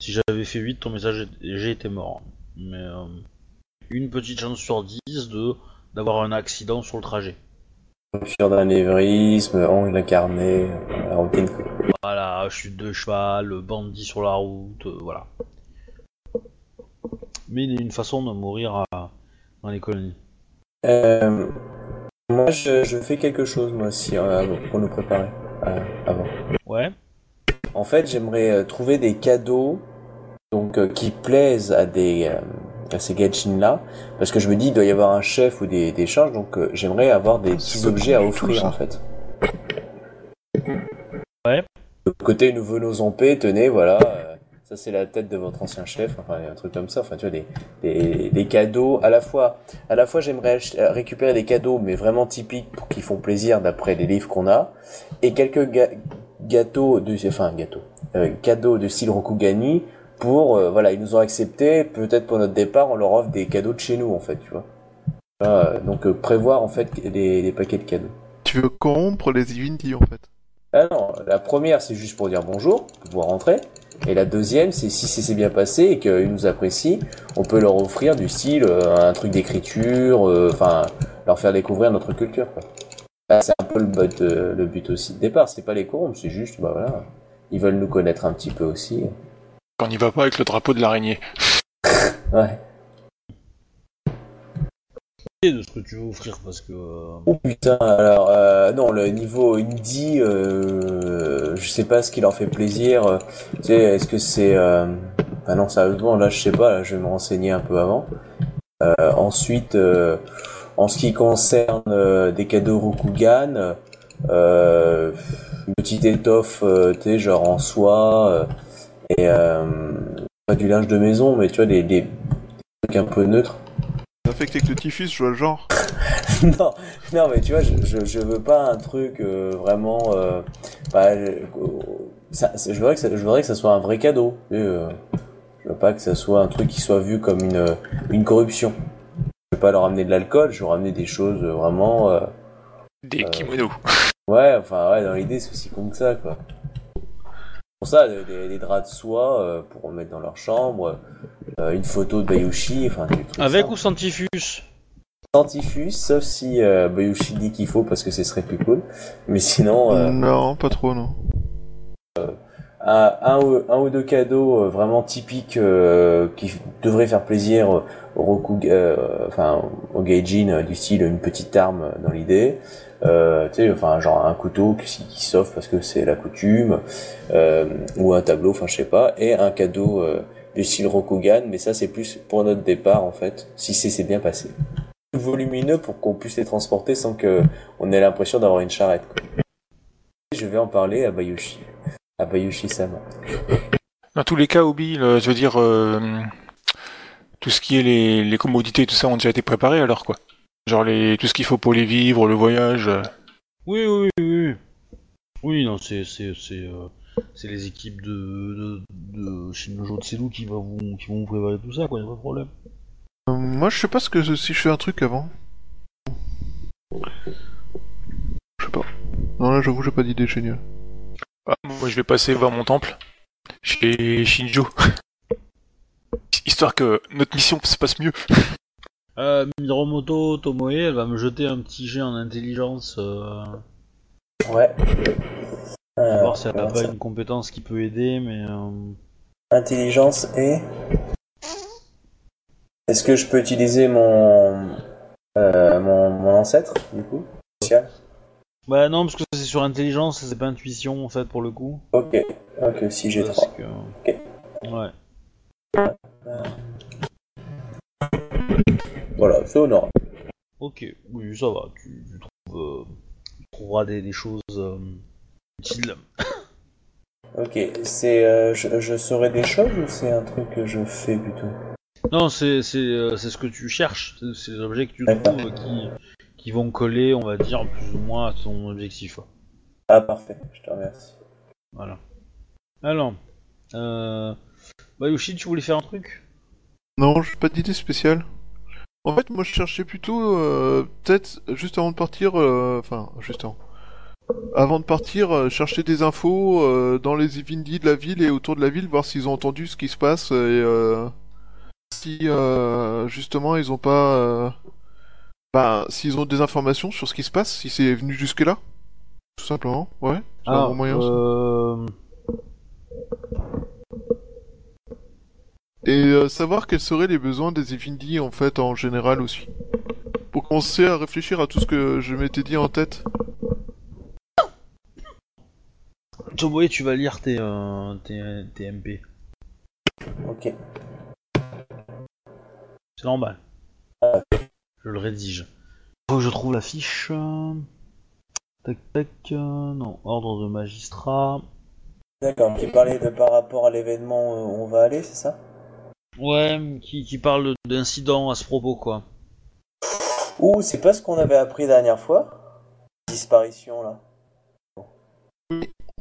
Si j'avais fait 8, ton message j'ai été mort. Mais euh, une petite chance sur 10 de d'avoir un accident sur le trajet. Rupture d'anévrisme, ongle incarné, la routine. Voilà, chute de cheval, bandit sur la route, euh, voilà. Mais il y a une façon de mourir à, dans les colonies. Euh, moi, je, je fais quelque chose, moi aussi, euh, pour nous préparer euh, avant. Ouais. En fait, j'aimerais trouver des cadeaux donc qui plaisent à des à ces gaijins là parce que je me dis il doit y avoir un chef ou des des charges donc euh, j'aimerais avoir des petits objets à offrir en fait. Ouais. De côté nous venons en paix, tenez voilà, euh, ça c'est la tête de votre ancien chef, enfin un truc comme ça, enfin tu vois des des, des cadeaux à la fois à la fois j'aimerais euh, récupérer des cadeaux mais vraiment typiques pour qui font plaisir d'après les livres qu'on a et quelques ga- gâteaux de enfin gâteaux euh, cadeaux de style Rokugani pour euh, voilà ils nous ont accepté peut-être pour notre départ on leur offre des cadeaux de chez nous en fait tu vois. Euh, donc euh, prévoir en fait des, des paquets de cadeaux. Tu veux corrompre les Divinity en fait? ah non la première c'est juste pour dire bonjour pour pouvoir rentrer. Et la deuxième c'est si c'est bien passé et qu'ils nous apprécient on peut leur offrir du style un truc d'écriture enfin leur faire découvrir notre culture quoi. Bah, c'est un peu le but le but aussi de départ. C'est pas les corrompre c'est juste bah voilà. Ils veulent nous connaître un petit peu aussi On n'y va pas avec le drapeau de l'araignée. ouais de ce que tu veux offrir parce que. euh, Oh putain, alors euh, non, le niveau indie, euh, je sais pas ce qui leur fait plaisir. euh, Tu sais, est-ce que c'est... Euh... Bah non, sérieusement, là je sais pas, là je vais me renseigner un peu avant. Euh, ensuite, euh, en ce qui concerne euh, des cadeaux Rokugan, euh, une petite étoffe, euh, tu sais, genre en soie, euh, et euh, pas du linge de maison, mais tu vois, des, des trucs un peu neutres. Infecté avec le typhus, je vois le genre. non, non, mais tu vois, je, je, je veux pas un truc euh, vraiment. Euh, bah, euh, ça, je, voudrais que ça, je voudrais que ça soit un vrai cadeau. euh, je veux pas que ça soit un truc qui soit vu comme une, euh, une corruption. Je veux pas leur amener de l'alcool, je veux leur amener des choses vraiment. euh, Des Euh, kimonos. ouais, enfin, ouais, dans l'idée, c'est aussi con que ça, quoi. Pour ça, des, draps de soie euh, pour remettre dans leur chambre, euh, une photo de Bayushi, enfin, des trucs Avec simples. ou sans typhus Santifus, sauf si euh, Bayushi dit qu'il faut parce que ce serait plus cool. Mais sinon, euh, Non, pas trop, non. un, un ou, un ou deux cadeaux euh, vraiment typiques euh, qui devraient faire plaisir euh, au Roku, euh, enfin au Gaijin euh, du style une petite arme euh, dans l'idée. Euh, tu sais, enfin genre un couteau qui, qui s'offre parce que c'est la coutume, euh, ou un tableau, enfin je sais pas, et un cadeau euh, du style Rokugan, mais ça c'est plus pour notre départ en fait, si c'est bien passé. Volumineux pour qu'on puisse les transporter sans que on ait l'impression d'avoir une charrette. Quoi. Je vais en parler à Bayushi, à Bayushi Sama. Dans tous les cas, Obi, je veux dire, euh, tout ce qui est les, les commodités, tout ça ont déjà été préparés alors quoi. Genre les, tout ce qu'il faut pour les vivres, le voyage. Oui, oui, oui, oui. Oui, non, c'est c'est c'est euh, c'est les équipes de de, de Shinjo Tselu qui va vous qui vont vous préparer tout ça, quoi. Y a pas de problème. Euh, moi, je sais pas ce que si je fais un truc avant. Je sais pas. Non, là, j'avoue, j'ai pas d'idée géniale. Ah, moi, je vais passer voir mon temple chez Shinjo, histoire que notre mission se passe mieux. Euh, Miromoto Tomoe, elle va me jeter un petit jet en intelligence, euh, Ouais. Euh, voir si elle a pas une compétence qui peut aider, mais euh, Intelligence et. Est-ce que je peux utiliser mon. Euh, mon, mon ancêtre, du coup Social bah non, parce que c'est sur intelligence, c'est pas intuition en fait pour le coup. Ok, ok, si j'ai Parce 3. que- Ok. Ouais. Voilà, c'est honorable. Ok, oui, ça va. Tu, tu trouves, euh, tu trouveras des, des choses euh, utiles. Ok, c'est. Euh, je, je saurai des choses ou c'est un truc que je fais plutôt? Non, c'est c'est euh, c'est ce que tu cherches. C'est c'est les objets que tu D'accord. trouves qui qui vont coller, on va dire, plus ou moins à ton objectif. Ah, parfait, je te remercie. Voilà. Alors, euh... bah Yoshi, tu voulais faire un truc? Non, j'ai pas d'idée spéciale. En fait, moi, je cherchais plutôt, euh, peut-être, juste avant de partir, euh, enfin, juste avant. Avant de partir, euh, chercher des infos euh, dans les Ivindi de la ville et autour de la ville, voir s'ils ont entendu ce qui se passe et euh, si, euh, justement, ils ont pas... euh, Bah, s'ils ont des informations sur ce qui se passe, si c'est venu jusque-là. Tout simplement, ouais. C'est un bon moyen, ça. Et euh, savoir quels seraient les besoins des Evindi en fait en général aussi. Pour commencer à réfléchir à tout ce que je m'étais dit en tête. Tomoe, tu vas lire tes, euh, tes, tes MP. Ok. C'est normal. Je le rédige. Faut que je trouve la fiche. Tac tac. euh, non, ordre de magistrat. D'accord, qui parlait de par rapport à l'événement où on va aller, c'est ça? Ouais, qui, qui parle d'incidents à ce propos, quoi. Ouh, c'est pas ce qu'on avait appris la dernière fois? Disparition, là.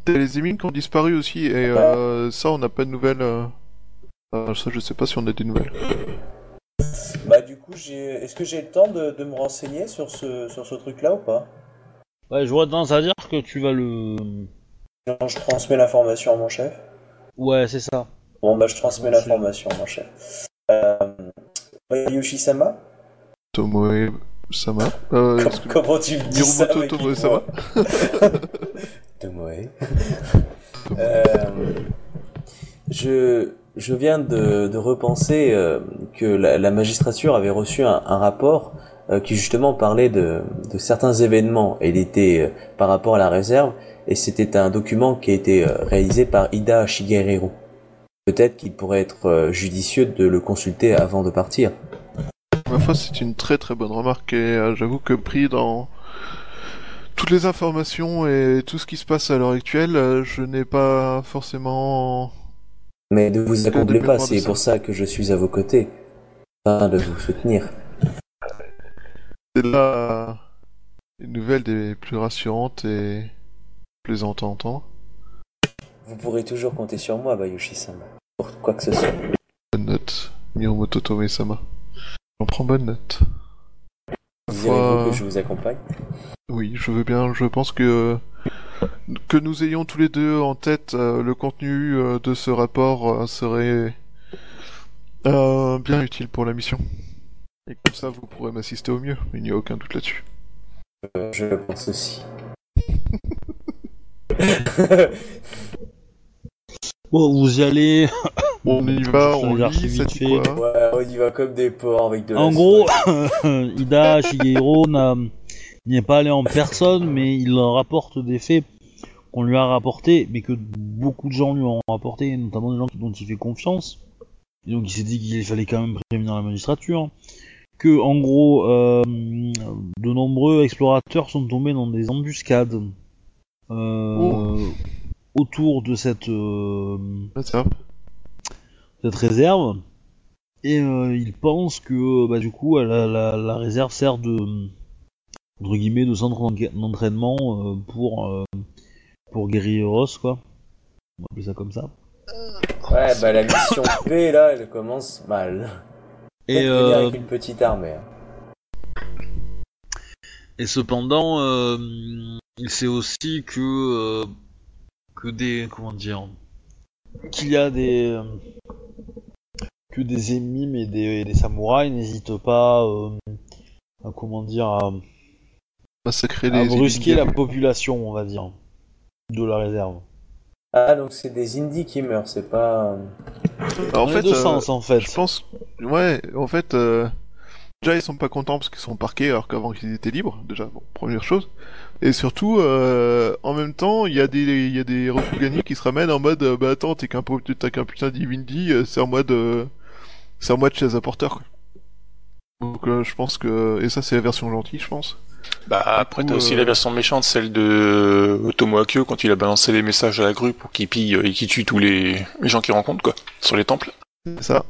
T'as les émines qui ont disparu aussi et euh, ça on n'a pas de nouvelles. euh. Euh, ça je sais pas si on a des nouvelles. Bah du coup, j'ai... est-ce que j'ai le temps de, de me renseigner sur ce, sur ce truc-là ou pas? Ouais, je vois tendance à dire que tu vas le. Je transmets l'information à mon chef. Ouais, c'est ça. Bon, bah je transmets l'information mon chef. Euh... Yoshi-sama Tomoe Sama. Euh, Comment tu me dis ça Tomoe Sama. Tomoe. Euh, je, je viens de, de repenser euh, que la, la magistrature avait reçu un, un rapport qui justement parlait de, de certains événements et il était par rapport à la réserve et c'était un document qui a été réalisé par Ida Shigeru. Peut-être qu'il pourrait être euh, judicieux de le consulter avant de partir. Ma foi, c'est une très très bonne remarque et euh, j'avoue que pris dans toutes les informations et tout ce qui se passe à l'heure actuelle, euh, je n'ai pas forcément. Mais ne vous de accablez pas, c'est pour ça que je suis à vos côtés, afin de vous soutenir. C'est là les nouvelles des plus rassurantes et plaisantes à Vous pourrez toujours compter sur moi, Bayushi-sama, pour quoi que ce soit. Bonne note, Mirumoto Tomoe Sama. J'en prends bonne note. Que je vous accompagne Oui, je veux bien. Je pense que que nous ayons tous les deux en tête euh, le contenu euh, de ce rapport euh, serait bien utile pour la mission. Et comme ça, vous pourrez m'assister au mieux. Il n'y a aucun doute là-dessus. Je le pense aussi. Bon, vous y allez. On y va, on lit, vite ça dit fait. quoi ouais, on y va comme des porcs avec de la En gros, Ida Shigeru n'a- n'y est pas allé en personne, mais il rapporte des faits qu'on lui a rapportés, mais que beaucoup de gens lui ont rapporté, notamment des gens dont il fait confiance. Et donc il s'est dit qu'il fallait quand même prévenir la magistrature. Que en gros, euh, de nombreux explorateurs sont tombés dans des embuscades euh, Oh. Autour de cette euh, ça. cette réserve. Et euh, il pense que bah, du coup la, la, la réserve sert de entre guillemets de centre d'entraînement euh, pour euh, pour guerrilleros quoi. On va appeler ça comme ça. Ouais, bah la mission P, là, elle commence mal. Et, euh, avec une petite armée. hein. et cependant, euh, il sait aussi que euh, que des comment dire qu'il y a des euh, que des émimes et des, des samouraïs n'hésitent pas euh, à comment dire à, Massacrer à les brusquer la population, on va dire, de la réserve. Ah, donc c'est des indies qui meurent, c'est pas... Alors, en Dans les fait, deux euh, sens, en fait. je pense. Ouais, en fait. euh, Déjà, ils sont pas contents parce qu'ils sont parqués alors qu'avant qu'ils étaient libres, déjà, bon, première chose. Et surtout, euh, en même temps, il y a des, il y a des Rokugani qui se ramènent en mode, euh, bah attends, t'es qu'un, qu'un putain d'Ivindi, euh, c'est en mode, euh, c'est en mode chaise à porteur, quoi. Donc, euh, je pense que, et ça, c'est la version gentille, je pense. Bah après t'as aussi euh, la version méchante, celle de Otomo Akio quand il a balancé les messages à la grue pour qu'il pille euh, et qu'il tue tous les, les gens qu'il rencontre quoi, sur les temples. C'est ça.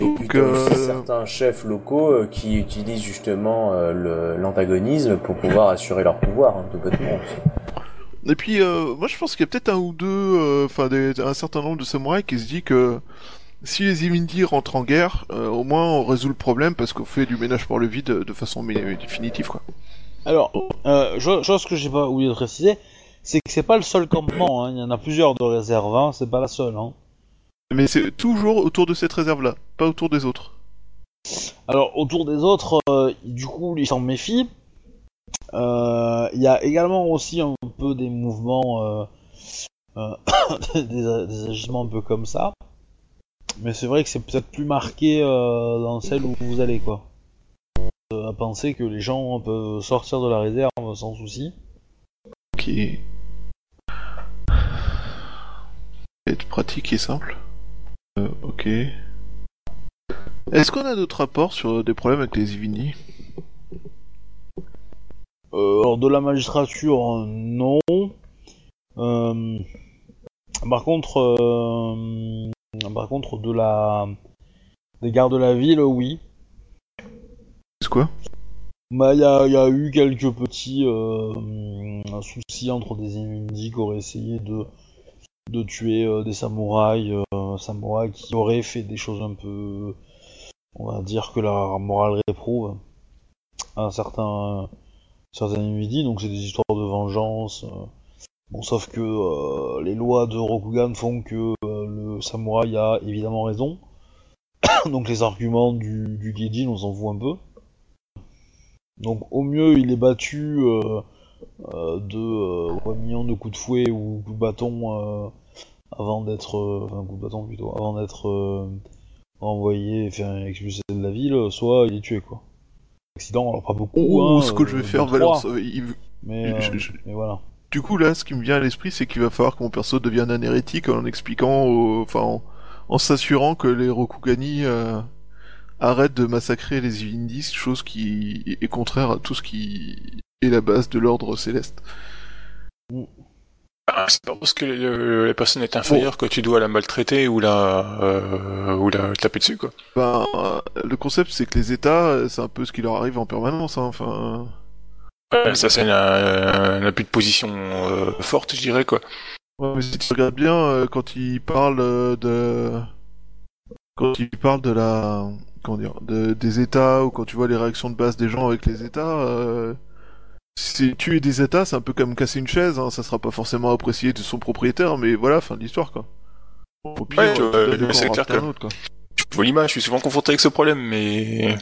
Et puis Donc, euh, certains chefs locaux euh, qui utilisent justement euh, l'antagonisme pour pouvoir assurer leur pouvoir, hein, tout bêtement aussi. Et puis, euh, moi, je pense qu'il y a peut-être un ou deux, enfin, des- un certain nombre de samouraïs qui se dit que si les Ivindi rentrent en guerre, euh, au moins on résout le problème parce qu'on fait du ménage pour le vide de façon définitive, quoi. Alors, euh, cho- chose que j'ai pas oublié de préciser, c'est que c'est pas le seul campement, hein. il y en a plusieurs de réserves, hein. c'est pas la seule. Hein. Mais c'est toujours autour de cette réserve-là, pas autour des autres. Alors, autour des autres, euh, du coup, ils s'en méfient. Euh, Il y a également aussi un peu des mouvements, euh, des, des agissements un peu comme ça. Mais c'est vrai que c'est peut-être plus marqué dans celle où vous allez, quoi. À penser que les gens peuvent sortir de la réserve sans souci. Ok. Être pratique et simple. Euh, ok. Est-ce qu'on a d'autres rapports sur des problèmes avec les Ivini Euh, alors de la magistrature, euh, non. Euh, par contre, euh, par contre de la des gardes de la ville, oui. C'est quoi? Bah il y a, y a eu quelques petits soucis entre des Imundi qui auraient essayé de de tuer euh, des samouraïs, euh, samouraïs qui auraient fait des choses un peu, on va dire que la morale réprouve à certains certains donc c'est des histoires de vengeance. euh. Bon, sauf que les lois de Rokugan font que le samouraï a évidemment raison. donc les arguments du, du Gaijin, on s'en un peu. Donc au mieux, il est battu de euh, 3 millions de coups de fouet ou coups de bâton euh, avant d'être... euh, enfin, coups de bâton plutôt, avant d'être euh, envoyé, enfin, expulsé de la ville, soit il est tué, quoi. Accident, alors pas beaucoup, Oh, hein, ce que je vais euh, faire, Valence. euh, il- mais, euh, je- je- mais voilà. Du coup, là, ce qui me vient à l'esprit, c'est qu'il va falloir que mon perso devienne un hérétique en expliquant, enfin, en, en s'assurant que les Rokugani euh, arrêtent de massacrer les Ivindis, chose qui est contraire à tout ce qui est la base de l'ordre céleste. Ah, c'est pas parce que le- la personne est inférieure que tu dois la maltraiter ou la, euh, ou la taper dessus, quoi. Ben, euh, le concept, c'est que les États, euh, c'est un peu ce qui leur arrive en permanence, hein, enfin... Ouais, ça, c'est un, appui de position euh, forte, je dirais, quoi. Ouais, mais si tu regardes bien, quand il parle de... Quand il parle de la... Comment dire de, Des États, ou quand tu vois les réactions de base des gens avec les États... Euh... Si tuer des États, c'est un peu comme casser une chaise, hein, ça sera pas forcément apprécié de son propriétaire, mais voilà, fin de l'histoire, quoi. Au pire, Ouais, euh, c'est clair que- autre, quoi. Je vois l'image, je suis souvent confronté avec ce problème, mais...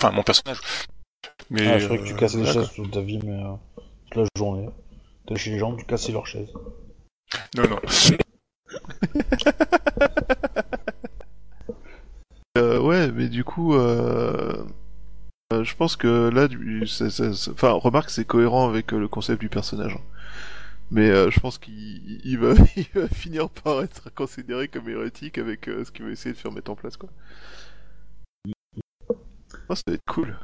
Enfin, mon personnage. Mais, Ah, je croyais que tu euh, cassais des chaises toute ta vie, mais euh, toute la journée. T'es chez les gens, tu cassais leurs chaises. Non, non. Euh, ouais, mais du coup, euh... euh, je pense que là, du... c'est- c'est- c'est- enfin, remarque, c'est cohérent avec euh, le concept du personnage. hein. Mais euh, je pense qu'il il va... il va finir par être considéré comme hérétique avec euh, ce qu'il va essayer de faire mettre en place, quoi. Oh, ça va être cool.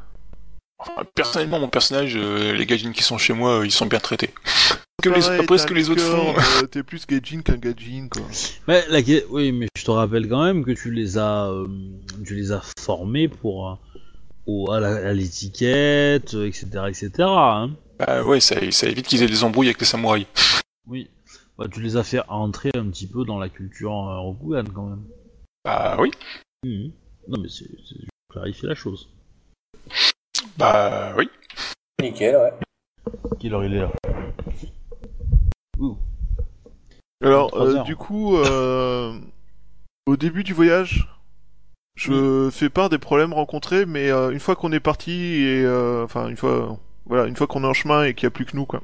Enfin, personnellement, mon personnage, euh, les gadgets qui sont chez moi, euh, ils sont bien traités. Que les- Pareil, après ce que les autres font. euh, T'es plus Gaijin qu'un Gaijin, quoi. Mais la... oui, mais je te rappelle quand même que tu les as, euh, tu les as formés pour euh, au- à la- à l'étiquette, euh, etc., etc. Hein. Bah ouais, ça, ça évite qu'ils aient des embrouilles avec les samouraïs. Oui. Bah, tu les as fait entrer un petit peu dans la culture euh, Rokugan quand même. Bah oui. Mhm. Non mais c'est, c'est... je clarifie la chose. Bah oui. Nickel, ouais. Quelle heure il est là? Ouh. Alors, euh, du coup, euh, au début du voyage, je fais part des problèmes rencontrés, mais euh, une fois qu'on est parti et euh, enfin une fois, voilà, une fois qu'on est en chemin et qu'il n'y a plus que nous, quoi.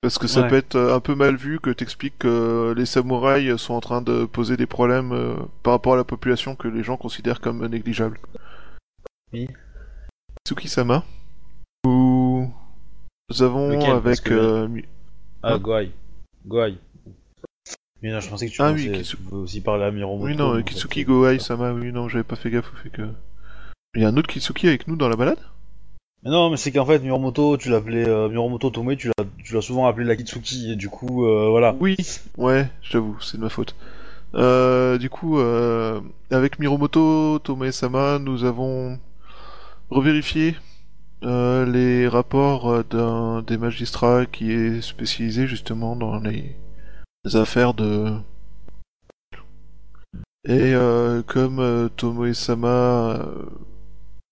Parce que ça Ouais. peut être euh, un peu mal vu que t'expliques que les samouraïs sont en train de poser des problèmes euh, par rapport à la population que les gens considèrent comme négligeable. Oui. Tsuki-sama, où nous avons Lequel, avec que- euh, Mi- Ah Goai. Goai. Mais non, je pensais que tu, Ah oui, aussi parler à Miromoto. Oui, non, fait, Kitsuki c'est- Goai Sama, oui, non, j'avais pas fait gaffe au fait que. Il y a un autre Kitsuki avec nous dans la balade? Mais non, mais c'est qu'en fait, Miromoto, tu l'appelais euh, Miromoto Tomei, tu l'as, souvent appelé la Kitsuki, et du coup, euh, voilà. Oui, ouais, j'avoue, c'est de ma faute. Euh, du coup, avec Miromoto Tome-sama, nous avons revérifié les rapports d'un des magistrats qui est spécialisé justement dans les affaires de. Et euh, comme euh, Tomoe-sama euh,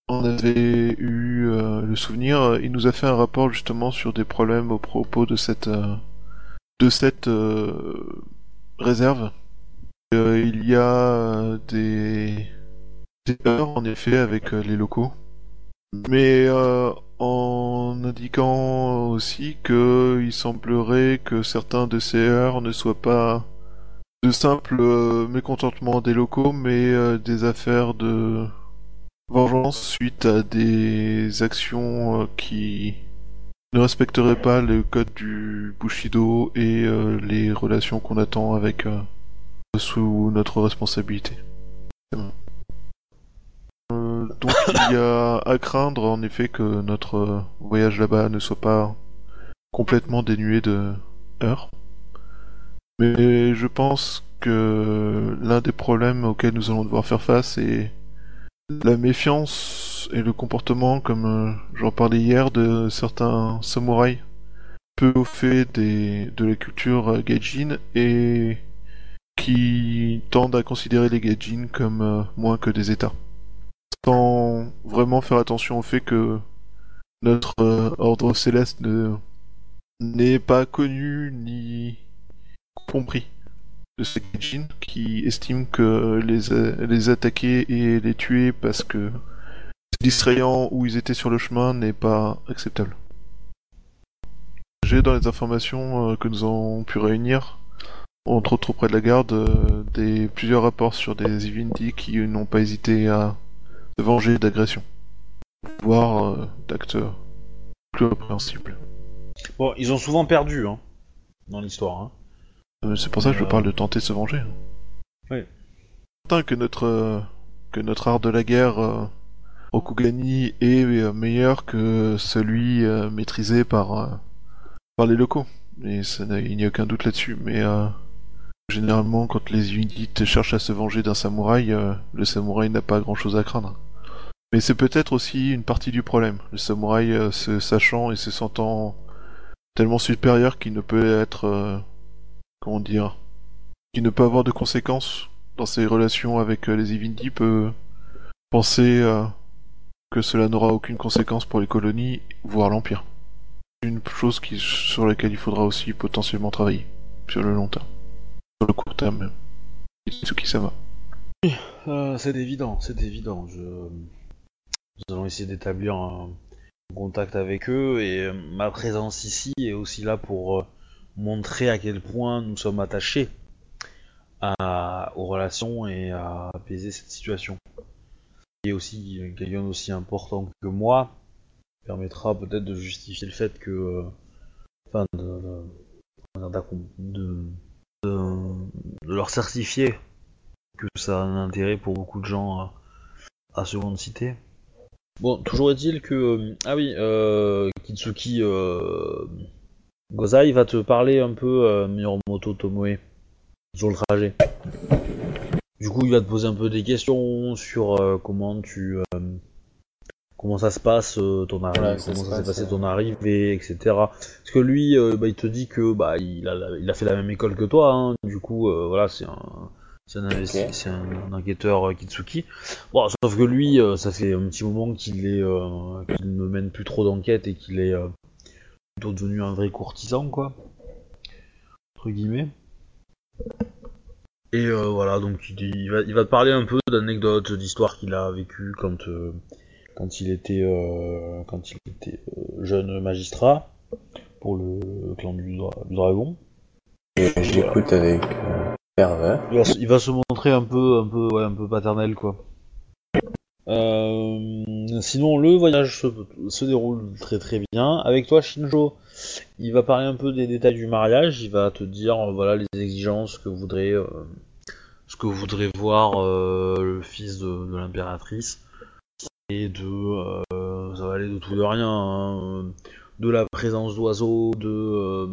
en avait eu le souvenir, il nous a fait un rapport justement sur des problèmes au propos de cette de cette réserve. Il y a des des erreurs en effet avec les locaux, mais en indiquant aussi que il semblerait que certains de ces erreurs ne soient pas de simples euh, mécontentements des locaux, mais euh, des affaires de vengeance suite à des actions euh, qui ne respecteraient pas le code du Bushido et les relations qu'on attend avec sous notre responsabilité. Donc il y a à craindre en effet que notre euh, voyage là-bas ne soit pas complètement dénué de heurts. Mais je pense que l'un des problèmes auxquels nous allons devoir faire face est la méfiance et le comportement, comme euh, j'en parlais hier, de certains samouraïs peu au fait de la culture euh, gaijin et qui tendent à considérer les gaijin comme moins que des états. Sans vraiment faire attention au fait que notre euh, ordre céleste ne n'est pas connu ni compris de ces gaijin qui estiment que les, les attaquer et les tuer parce que c'est distrayant ou ils étaient sur le chemin n'est pas acceptable. J'ai dans les informations euh, que nous avons pu réunir, entre autres auprès de la garde, euh, des plusieurs rapports sur des Ivindi qui n'ont pas hésité à se venger d'agressions, voire euh, d'actes plus répréhensibles. Bon, ils ont souvent perdu, hein, dans l'histoire. Hein. Euh, C'est pour ça que je Euh. parle de tenter de se venger. Oui. Certain que notre euh, que notre art de la guerre Rokugani est meilleur que celui maîtrisé par par les locaux. Et ça il n'y a aucun doute là-dessus. Mais généralement, quand les unités cherchent à se venger d'un samouraï, euh, le samouraï n'a pas grand-chose à craindre. Mais c'est peut-être aussi une partie du problème. Le samouraï euh, se sachant et se sentant tellement supérieur qu'il ne peut être euh, comment dire, qui ne peut avoir de conséquences dans ses relations avec euh, les Ivindi peut penser euh, que cela n'aura aucune conséquence pour les colonies, voire l'Empire. Une chose qui, sur laquelle il faudra aussi potentiellement travailler, sur le long terme. Sur le court terme même. Itsuki Sama. Euh, c'est évident, c'est évident. Je... Nous allons essayer d'établir un contact avec eux et euh, ma présence ici est aussi là pour euh, montrer à quel point nous sommes attachés aux relations et à apaiser cette situation. Et aussi quelqu'un d'aussi important que moi permettra peut-être de justifier le fait que, euh, enfin, de, leur certifier que ça a un intérêt pour beaucoup de gens à Seconde Cité. Bon, toujours est-il que... euh, ah oui, euh, Kitsuki euh, Gozai va te parler un peu, euh, Miromoto Tomoe, sur le trajet. Du coup, il va te poser un peu des questions sur euh, comment tu... comment ça se passe, ton arrivée, Voilà, comment ça s'est passé ton arrivée, etc. Parce que lui, bah, il te dit que bah, il, a, il a fait la même école que toi, hein. du coup, voilà, c'est un... C'est un, enquêteur euh, Kitsuki. Bon, sauf que lui, euh, ça fait un petit moment qu'il est, euh, ne mène plus trop d'enquêtes et qu'il est euh, plutôt devenu un vrai courtisan, quoi. Entre guillemets. Et euh, voilà, donc il, va, il va te parler un peu d'anecdotes, d'histoires qu'il a vécues quand, quand il était, quand il était jeune magistrat pour le clan du, dra- du dragon. Et je l'écoute avec Il va, se- montrer un peu, un peu, un peu paternel, quoi. Euh, sinon, le voyage se, déroule très très bien. Avec toi, Shinjo, il va parler un peu des détails du mariage. Il va te dire, euh, voilà, les exigences que voudrait, euh, que voudrait voir le fils de, l'impératrice. Et de, ça va aller de tout de rien. hein, de la présence d'oiseaux, de,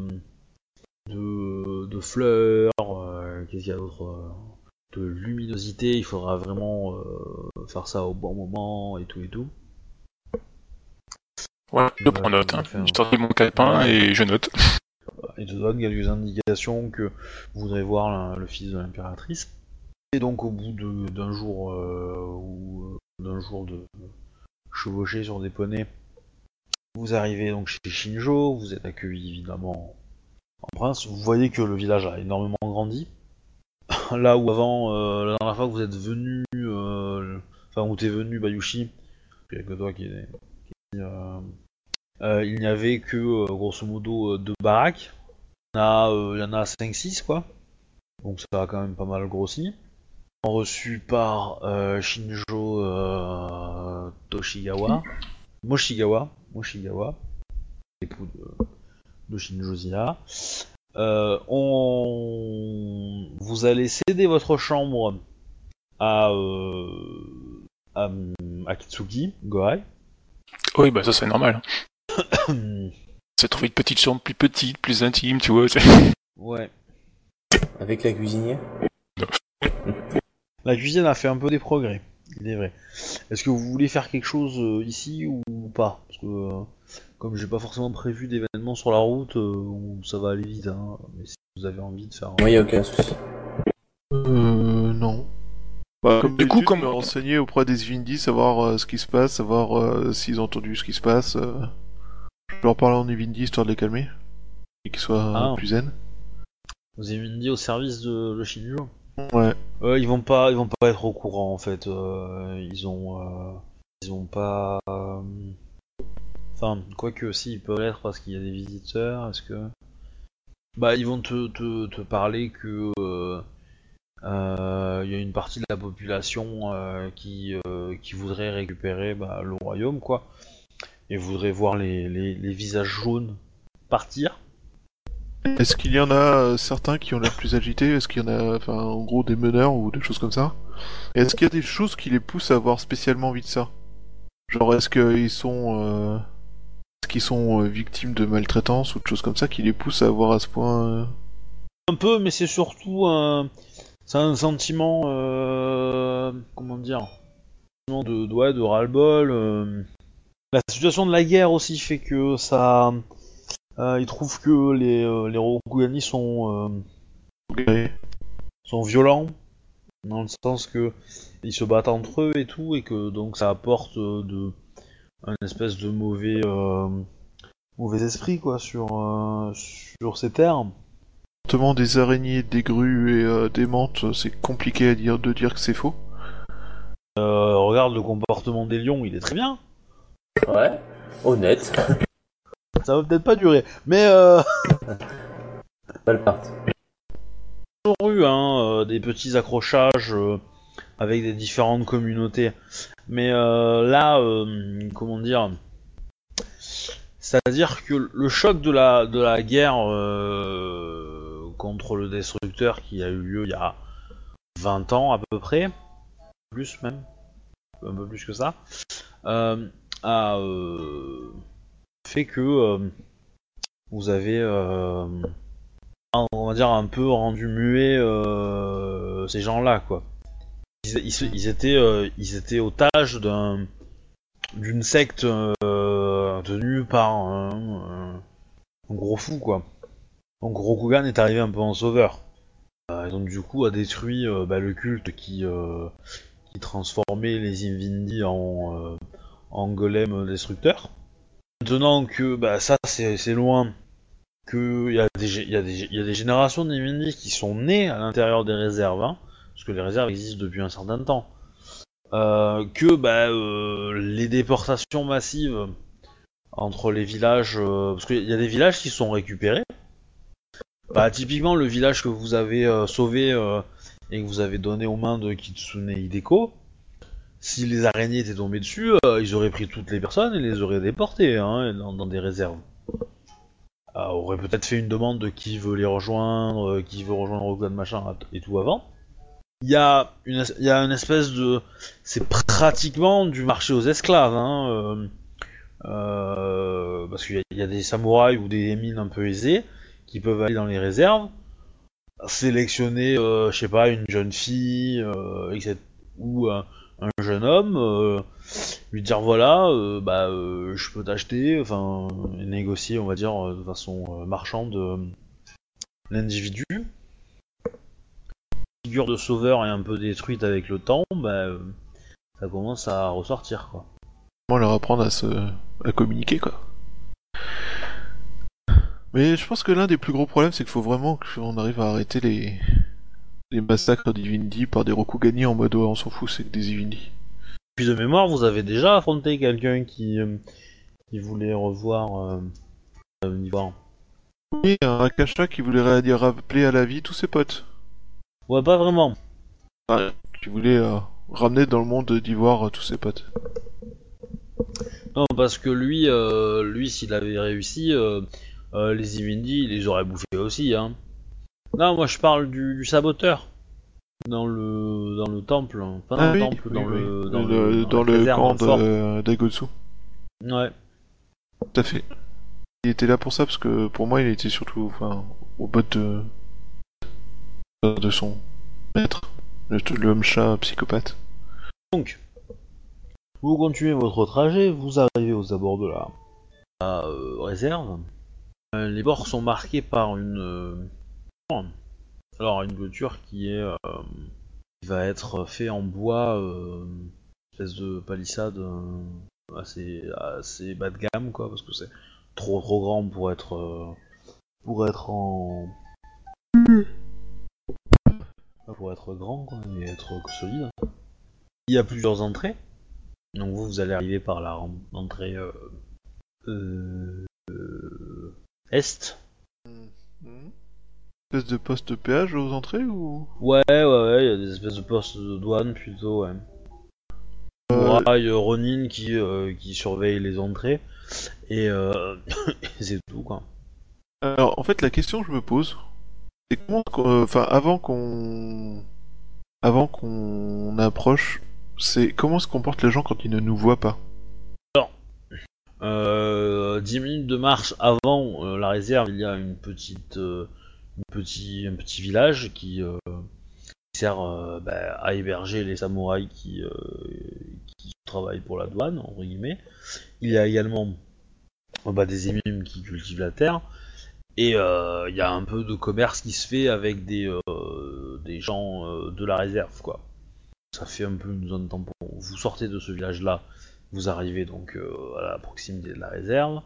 fleurs, qu'est-ce qu'il y a d'autre euh, De luminosité, il faudra vraiment euh, faire ça au bon moment et tout et tout. Ouais, je Ouais, prends note. Hein. Je sortis mon calepin Ouais. et je note. Il te donne quelques indications que voudrait voir la- le fils de l'impératrice. Et donc au bout d'un jour euh, ou euh, d'un jour de chevaucher sur des poneys, vous arrivez donc chez Shinjo, vous êtes accueilli évidemment en prince. Vous voyez que le village a énormément grandi. Là où avant, euh, la dernière fois que vous êtes venu, euh, enfin où t'es venu Bayushi, il y a que toi qui euh, il n'y avait que grosso modo deux baraques. Il y en a, euh, il y en a 5-6 quoi. Donc ça a quand même pas mal grossi. Reçu par Shinjo Toshigawa. Moshigawa. Moshigawa. Époux de, de Shinjo Zia. Euh, on... Vous allez céder votre chambre à, euh, à, à Kitsugi, Gohai. Oui, bah ça c'est normal. C'est trouver une petite chambre plus petite, plus intime, tu vois. ouais. Avec la cuisinière La cuisine a fait un peu des progrès, il est vrai. Est-ce que vous voulez faire quelque chose euh, ici ou pas? Parce que euh, comme j'ai pas forcément prévu d'événements sur la route, euh, où ça va aller vite. Hein, mais si vous avez envie de faire. Moi, y a aucun souci. Euh, non. Bah, comme Du coup, comme- me renseigner auprès des Vindi, savoir euh, ce qui se passe, savoir euh, s'ils ont entendu ce qui se passe. euh. Je peux leur parler en Vindi histoire de les calmer. Et qu'ils soient Ah. plus zen. Avez mis au service de, de Shinjo Ouais. Euh, ils vont pas, ils vont pas être au courant en fait. Euh, ils ont, euh, ils ont pas. Enfin, quoique si, ils peuvent l'être parce qu'il y a des visiteurs. Est-ce que Bah, ils vont te, te, te parler que euh, euh, il y a une partie de la population euh, qui qui voudrait récupérer bah, le royaume quoi, et voudrait voir les, les, les visages jaunes partir. Est-ce qu'il y en a certains qui ont l'air plus agités? Est-ce qu'il y en a, enfin, en gros, des meneurs ou des choses comme ça? Est-ce qu'il y a des choses qui les poussent à avoir spécialement envie de ça? Genre, est-ce qu'ils sont, est-ce qu'ils sont euh, victimes de maltraitance ou de choses comme ça qui les poussent à avoir à ce point euh, Un peu, mais c'est surtout un, c'est un sentiment, euh, comment dire, de, de, ouais, de ras-le-bol. euh. La situation de la guerre aussi fait que ça, euh, ils trouvent que les les Rokugani sont sont violents dans le sens que ils se battent entre eux et tout et que donc ça apporte de un espèce de mauvais euh, mauvais esprit quoi sur euh, sur ces terres. Comportement des araignées, des grues et euh, des menthes, c'est compliqué à dire de dire que c'est faux. Euh, regarde le comportement des lions, il est très bien. Ouais. Honnête. Ça va peut-être pas durer, mais euh, Mal parti. toujours eu hein, euh, des petits accrochages euh, avec des différentes communautés. Mais euh, là, euh, comment dire, c'est-à-dire que le choc de la de la guerre euh, contre le destructeur qui a eu lieu il y a 20 ans à peu près, plus même, un peu plus que ça, a fait que vous avez on va dire un peu rendu muet ces gens-là quoi. Euh, ils étaient otages d'un d'une secte euh, tenue par un, gros fou quoi. Donc Rokugan est arrivé un peu en sauveur. Euh, et donc du coup a détruit euh, bah, le culte qui qui transformait les Invindi en en golem destructeurs. Maintenant que bah, ça c'est loin qu'il y a des générations d'Invindi qui sont nées à l'intérieur des réserves, hein, parce que les réserves existent depuis un certain temps. Euh, que bah, euh, les déportations massives entre les villages, euh, parce qu'il y a des villages qui sont récupérés. Bah, typiquement le village que vous avez sauvé et que vous avez donné aux mains de Kitsune Hideko, si les araignées étaient tombées dessus, ils auraient pris toutes les personnes et les auraient déportées hein, dans, des réserves euh, aurait peut-être fait une demande de qui veut les rejoindre, qui veut rejoindre Rogan machin et tout avant. Il y a une, y a espèce de, c'est pratiquement du marché aux esclaves, hein, euh, euh, parce qu'il y, a- des samouraïs ou des mines un peu aisés qui peuvent aller dans les réserves, sélectionner, euh, je sais pas, une jeune fille, euh, ou un, un jeune homme. lui dire voilà, bah je peux t'acheter, enfin négocier on va dire de façon marchande l'individu. Figure de sauveur est un peu détruite avec le temps, bah ça commence à ressortir quoi. Comment leur apprendre à se à communiquer quoi. Mais je pense que l'un des plus gros problèmes c'est qu'il faut vraiment qu'on arrive à arrêter les les massacres d'Ivindi par des Rokugani en mode on s'en fout c'est que des Ivindi. Puis de mémoire, vous avez déjà affronté quelqu'un qui, euh, qui voulait revoir euh, euh. Et un Akasha qui voulait rappeler à la vie tous ses potes. Ouais, pas vraiment. Qui voulait euh, ramener dans le monde d'Ivoire euh, tous ses potes. Non, parce que lui, euh, lui s'il avait réussi, euh, les Imendi, il les aurait bouffés aussi. Hein. Non, moi je parle du, du saboteur. Dans le, dans le temple. hein. Pas dans Ah le oui, temple, oui, dans, oui. le, dans, le, le, dans le camp d'Agotsu. Ouais. Tout à fait. Il était là pour ça parce que pour moi il était surtout enfin, au bout de de son maître, le- l'homme chat psychopathe. Donc, vous continuez votre trajet, vous arrivez aux abords de la, la, euh, réserve. Euh, les bords sont marqués par une. euh, alors, une clôture qui est. euh, qui va être fait en bois, euh, une espèce de palissade euh, assez, assez bas de gamme, quoi, parce que c'est trop trop grand pour être. euh, pour être en. Pour être grand, quoi, mais être solide. Il y a plusieurs entrées. Donc vous, vous allez arriver par la entrée euh, euh, est. Espèce de poste péage aux entrées ou? Ouais, ouais, ouais, il y a des espèces de postes de douane plutôt, ouais. Euh, Ouais, il y a Ronin qui, euh, qui surveille les entrées. Et euh, c'est tout, quoi. Alors en fait la question que je me pose, comment, qu'on- enfin avant qu'on, avant qu'on approche, c'est comment se comportent les gens quand ils ne nous voient pas? Euh, 10 minutes de marche avant euh, la réserve, il y a une petite, euh, petit, un petit village qui, euh, sert euh, bah, à héberger les samouraïs qui, euh, travaillent pour la douane, entre guillemets. Il y a également euh, des émimes qui cultivent la terre. Et euh, il y a un peu de commerce qui se fait avec des, euh, des gens euh, de la réserve, quoi. Ça fait un peu une zone tampon. Vous sortez de ce village-là, vous arrivez donc euh, à la proximité de la réserve.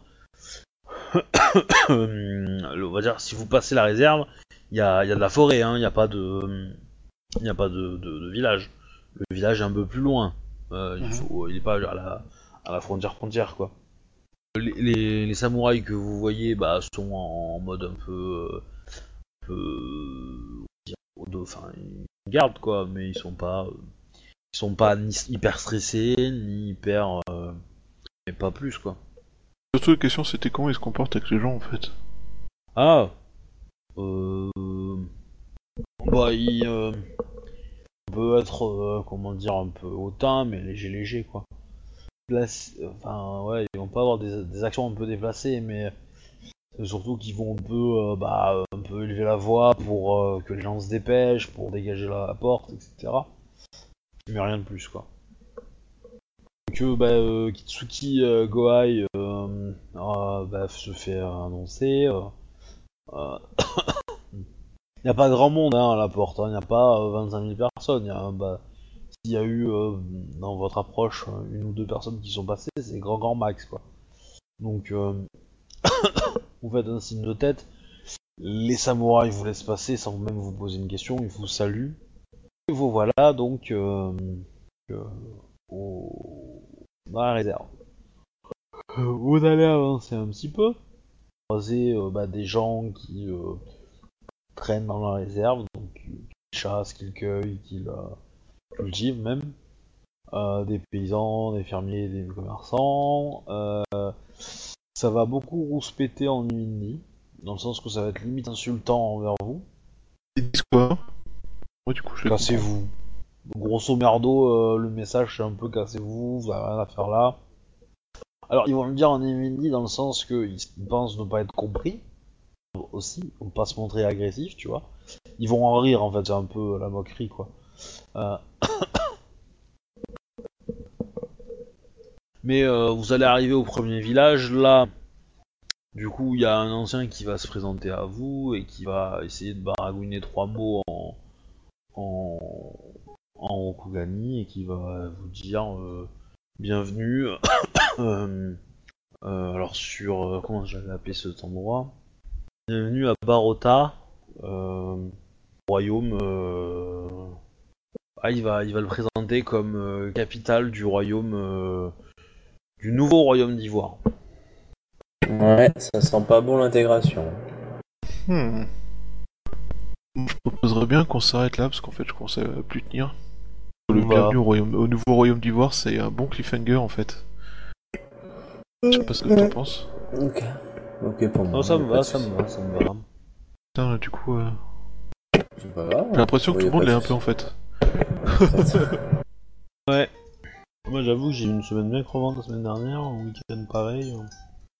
On va dire, si vous passez la réserve, il y a, il y a de la forêt, hein, il n'y a pas de, a pas de, de- de village. Le village est un peu plus loin. Euh, il, Mhm. faut, il est pas à la, à la frontière frontière quoi. Les, les- les samouraïs que vous voyez bah, sont en mode un peu, euh, un peu enfin ils gardent quoi, mais ils sont pas, euh, ils sont pas ni hyper stressés ni hyper, euh, mais pas plus quoi. Surtout la question c'était comment ils se comportent avec les gens en fait. Ah euh... Bah, il euh, peut être, euh, comment dire, un peu hautain, mais léger, léger, quoi. Enfin, ouais, ils vont pas avoir des, actions un peu déplacées, mais surtout qu'ils vont un peu, euh, bah, un peu élever la voix pour euh, que les gens se dépêchent, pour dégager la porte, etc. Mais rien de plus, quoi. Que bah, euh, Kitsuki Gohai euh, euh, bah, se fait annoncer. Il n'y a pas grand monde hein, à la porte, il n'y a pas euh, 25 000 personnes. bah, S'il y a eu euh, dans votre approche une ou deux personnes qui sont passées, c'est grand grand max quoi. Donc euh, vous faites un signe de tête, les samouraïs vous laissent passer sans même vous poser une question, ils vous saluent. Et vous voilà donc euh, dans la réserve. Vous allez avancer un petit peu, croiser bah, des gens qui traînent dans la réserve, donc qui chassent, qu'ils cueillent, qu'ils cultivent même. Euh, des paysans, des fermiers, des commerçants. Euh, ça va beaucoup rouspéter en Nuindi, dans le sens que ça va être limite insultant envers vous. Ils disent quoi? Moi du coup je les comprends. Cassez-vous. Grosso merdo, euh, le message c'est un peu cassez-vous, vous avez rien à faire là. Alors ils vont le dire en Nuindi dans le sens qu'ils pensent ne pas être compris. Aussi, faut pas se montrer agressif, tu vois. Ils vont en rire en fait, c'est un peu la moquerie quoi. Euh, Mais euh, vous allez arriver au premier village, là, du coup, il y a un ancien qui va se présenter à vous et qui va essayer de baragouiner trois mots en, en, Rokugani et qui va vous dire euh, bienvenue. alors sur comment j'avais appelé cet endroit? Bienvenue à Barota, royaume. Euh, Ah, il va, il va le présenter comme euh, capitale du royaume, euh, du nouveau royaume d'Ivoire. Ouais, ça sent pas bon l'intégration. Hmm. Je proposerais bien qu'on s'arrête là, parce qu'en fait, je commence à plus tenir. Le Bah. bienvenu au, royaume, au nouveau royaume d'Ivoire, c'est un bon cliffhanger en fait. Je sais pas ce que t'en penses. Ok. Ok pour moi. Non, ça me va, ça me va, ça me va. Putain, du coup, euh, C'est pas grave. j'ai l'impression que tout le monde y a l'est pas un peu en fait. Ouais. Moi j'avoue que j'ai eu une semaine bien crevante la semaine dernière, un week-end pareil.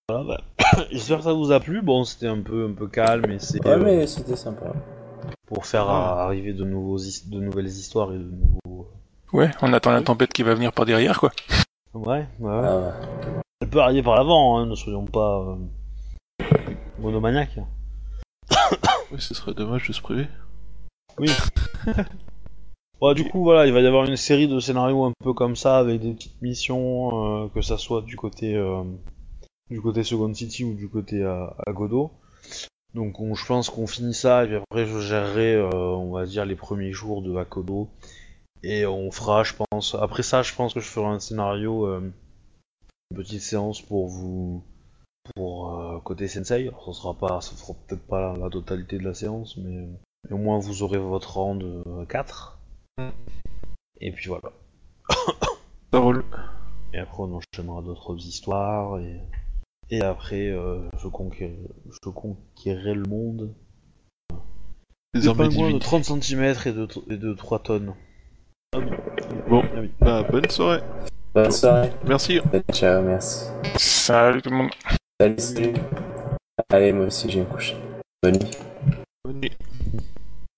Voilà, bah, j'espère que ça vous a plu. Bon, c'était un peu, un peu calme, mais c'est Ouais, euh, mais c'était sympa. pour faire Ouais. euh, arriver de, nouveaux de nouvelles histoires et de nouveaux. Ouais, on attend la tempête qui va venir par derrière, quoi. Ouais, ouais, ouais. Ah ouais. Elle peut arriver par l'avant, hein, ne soyons pas euh, monomaniaques. Oui, ce serait dommage de se priver. Oui. Ouais, du coup, voilà, il va y avoir une série de scénarios un peu comme ça, avec des petites missions, euh, que ça soit du côté euh, du côté Second City ou du côté à, à Godot. Donc, on- je pense qu'on finit ça, et puis après, je gérerai, euh, on va dire, les premiers jours de Akodo. Et on fera, je pense, après ça, je pense que je ferai un scénario, euh, une petite séance pour vous, pour euh, côté Sensei. Alors, ça sera pas, ça fera peut-être pas la, la totalité de la séance, mais, mais au moins vous aurez votre rang de 4. Et puis voilà. Ça roule. Et après, on enchaînera d'autres histoires. Et, et après, euh, je, conquérir, je conquérirai le monde. Des pingouins de divine. 30 cm et de, et de 3 tonnes. Ah. Bon. Ah oui. Bah, bonne soirée. Bonne soirée. Merci. Ciao, merci. Salut tout le monde. Salut, salut. Allez, moi aussi, j'ai une couche. Bonne nuit. Bonne nuit.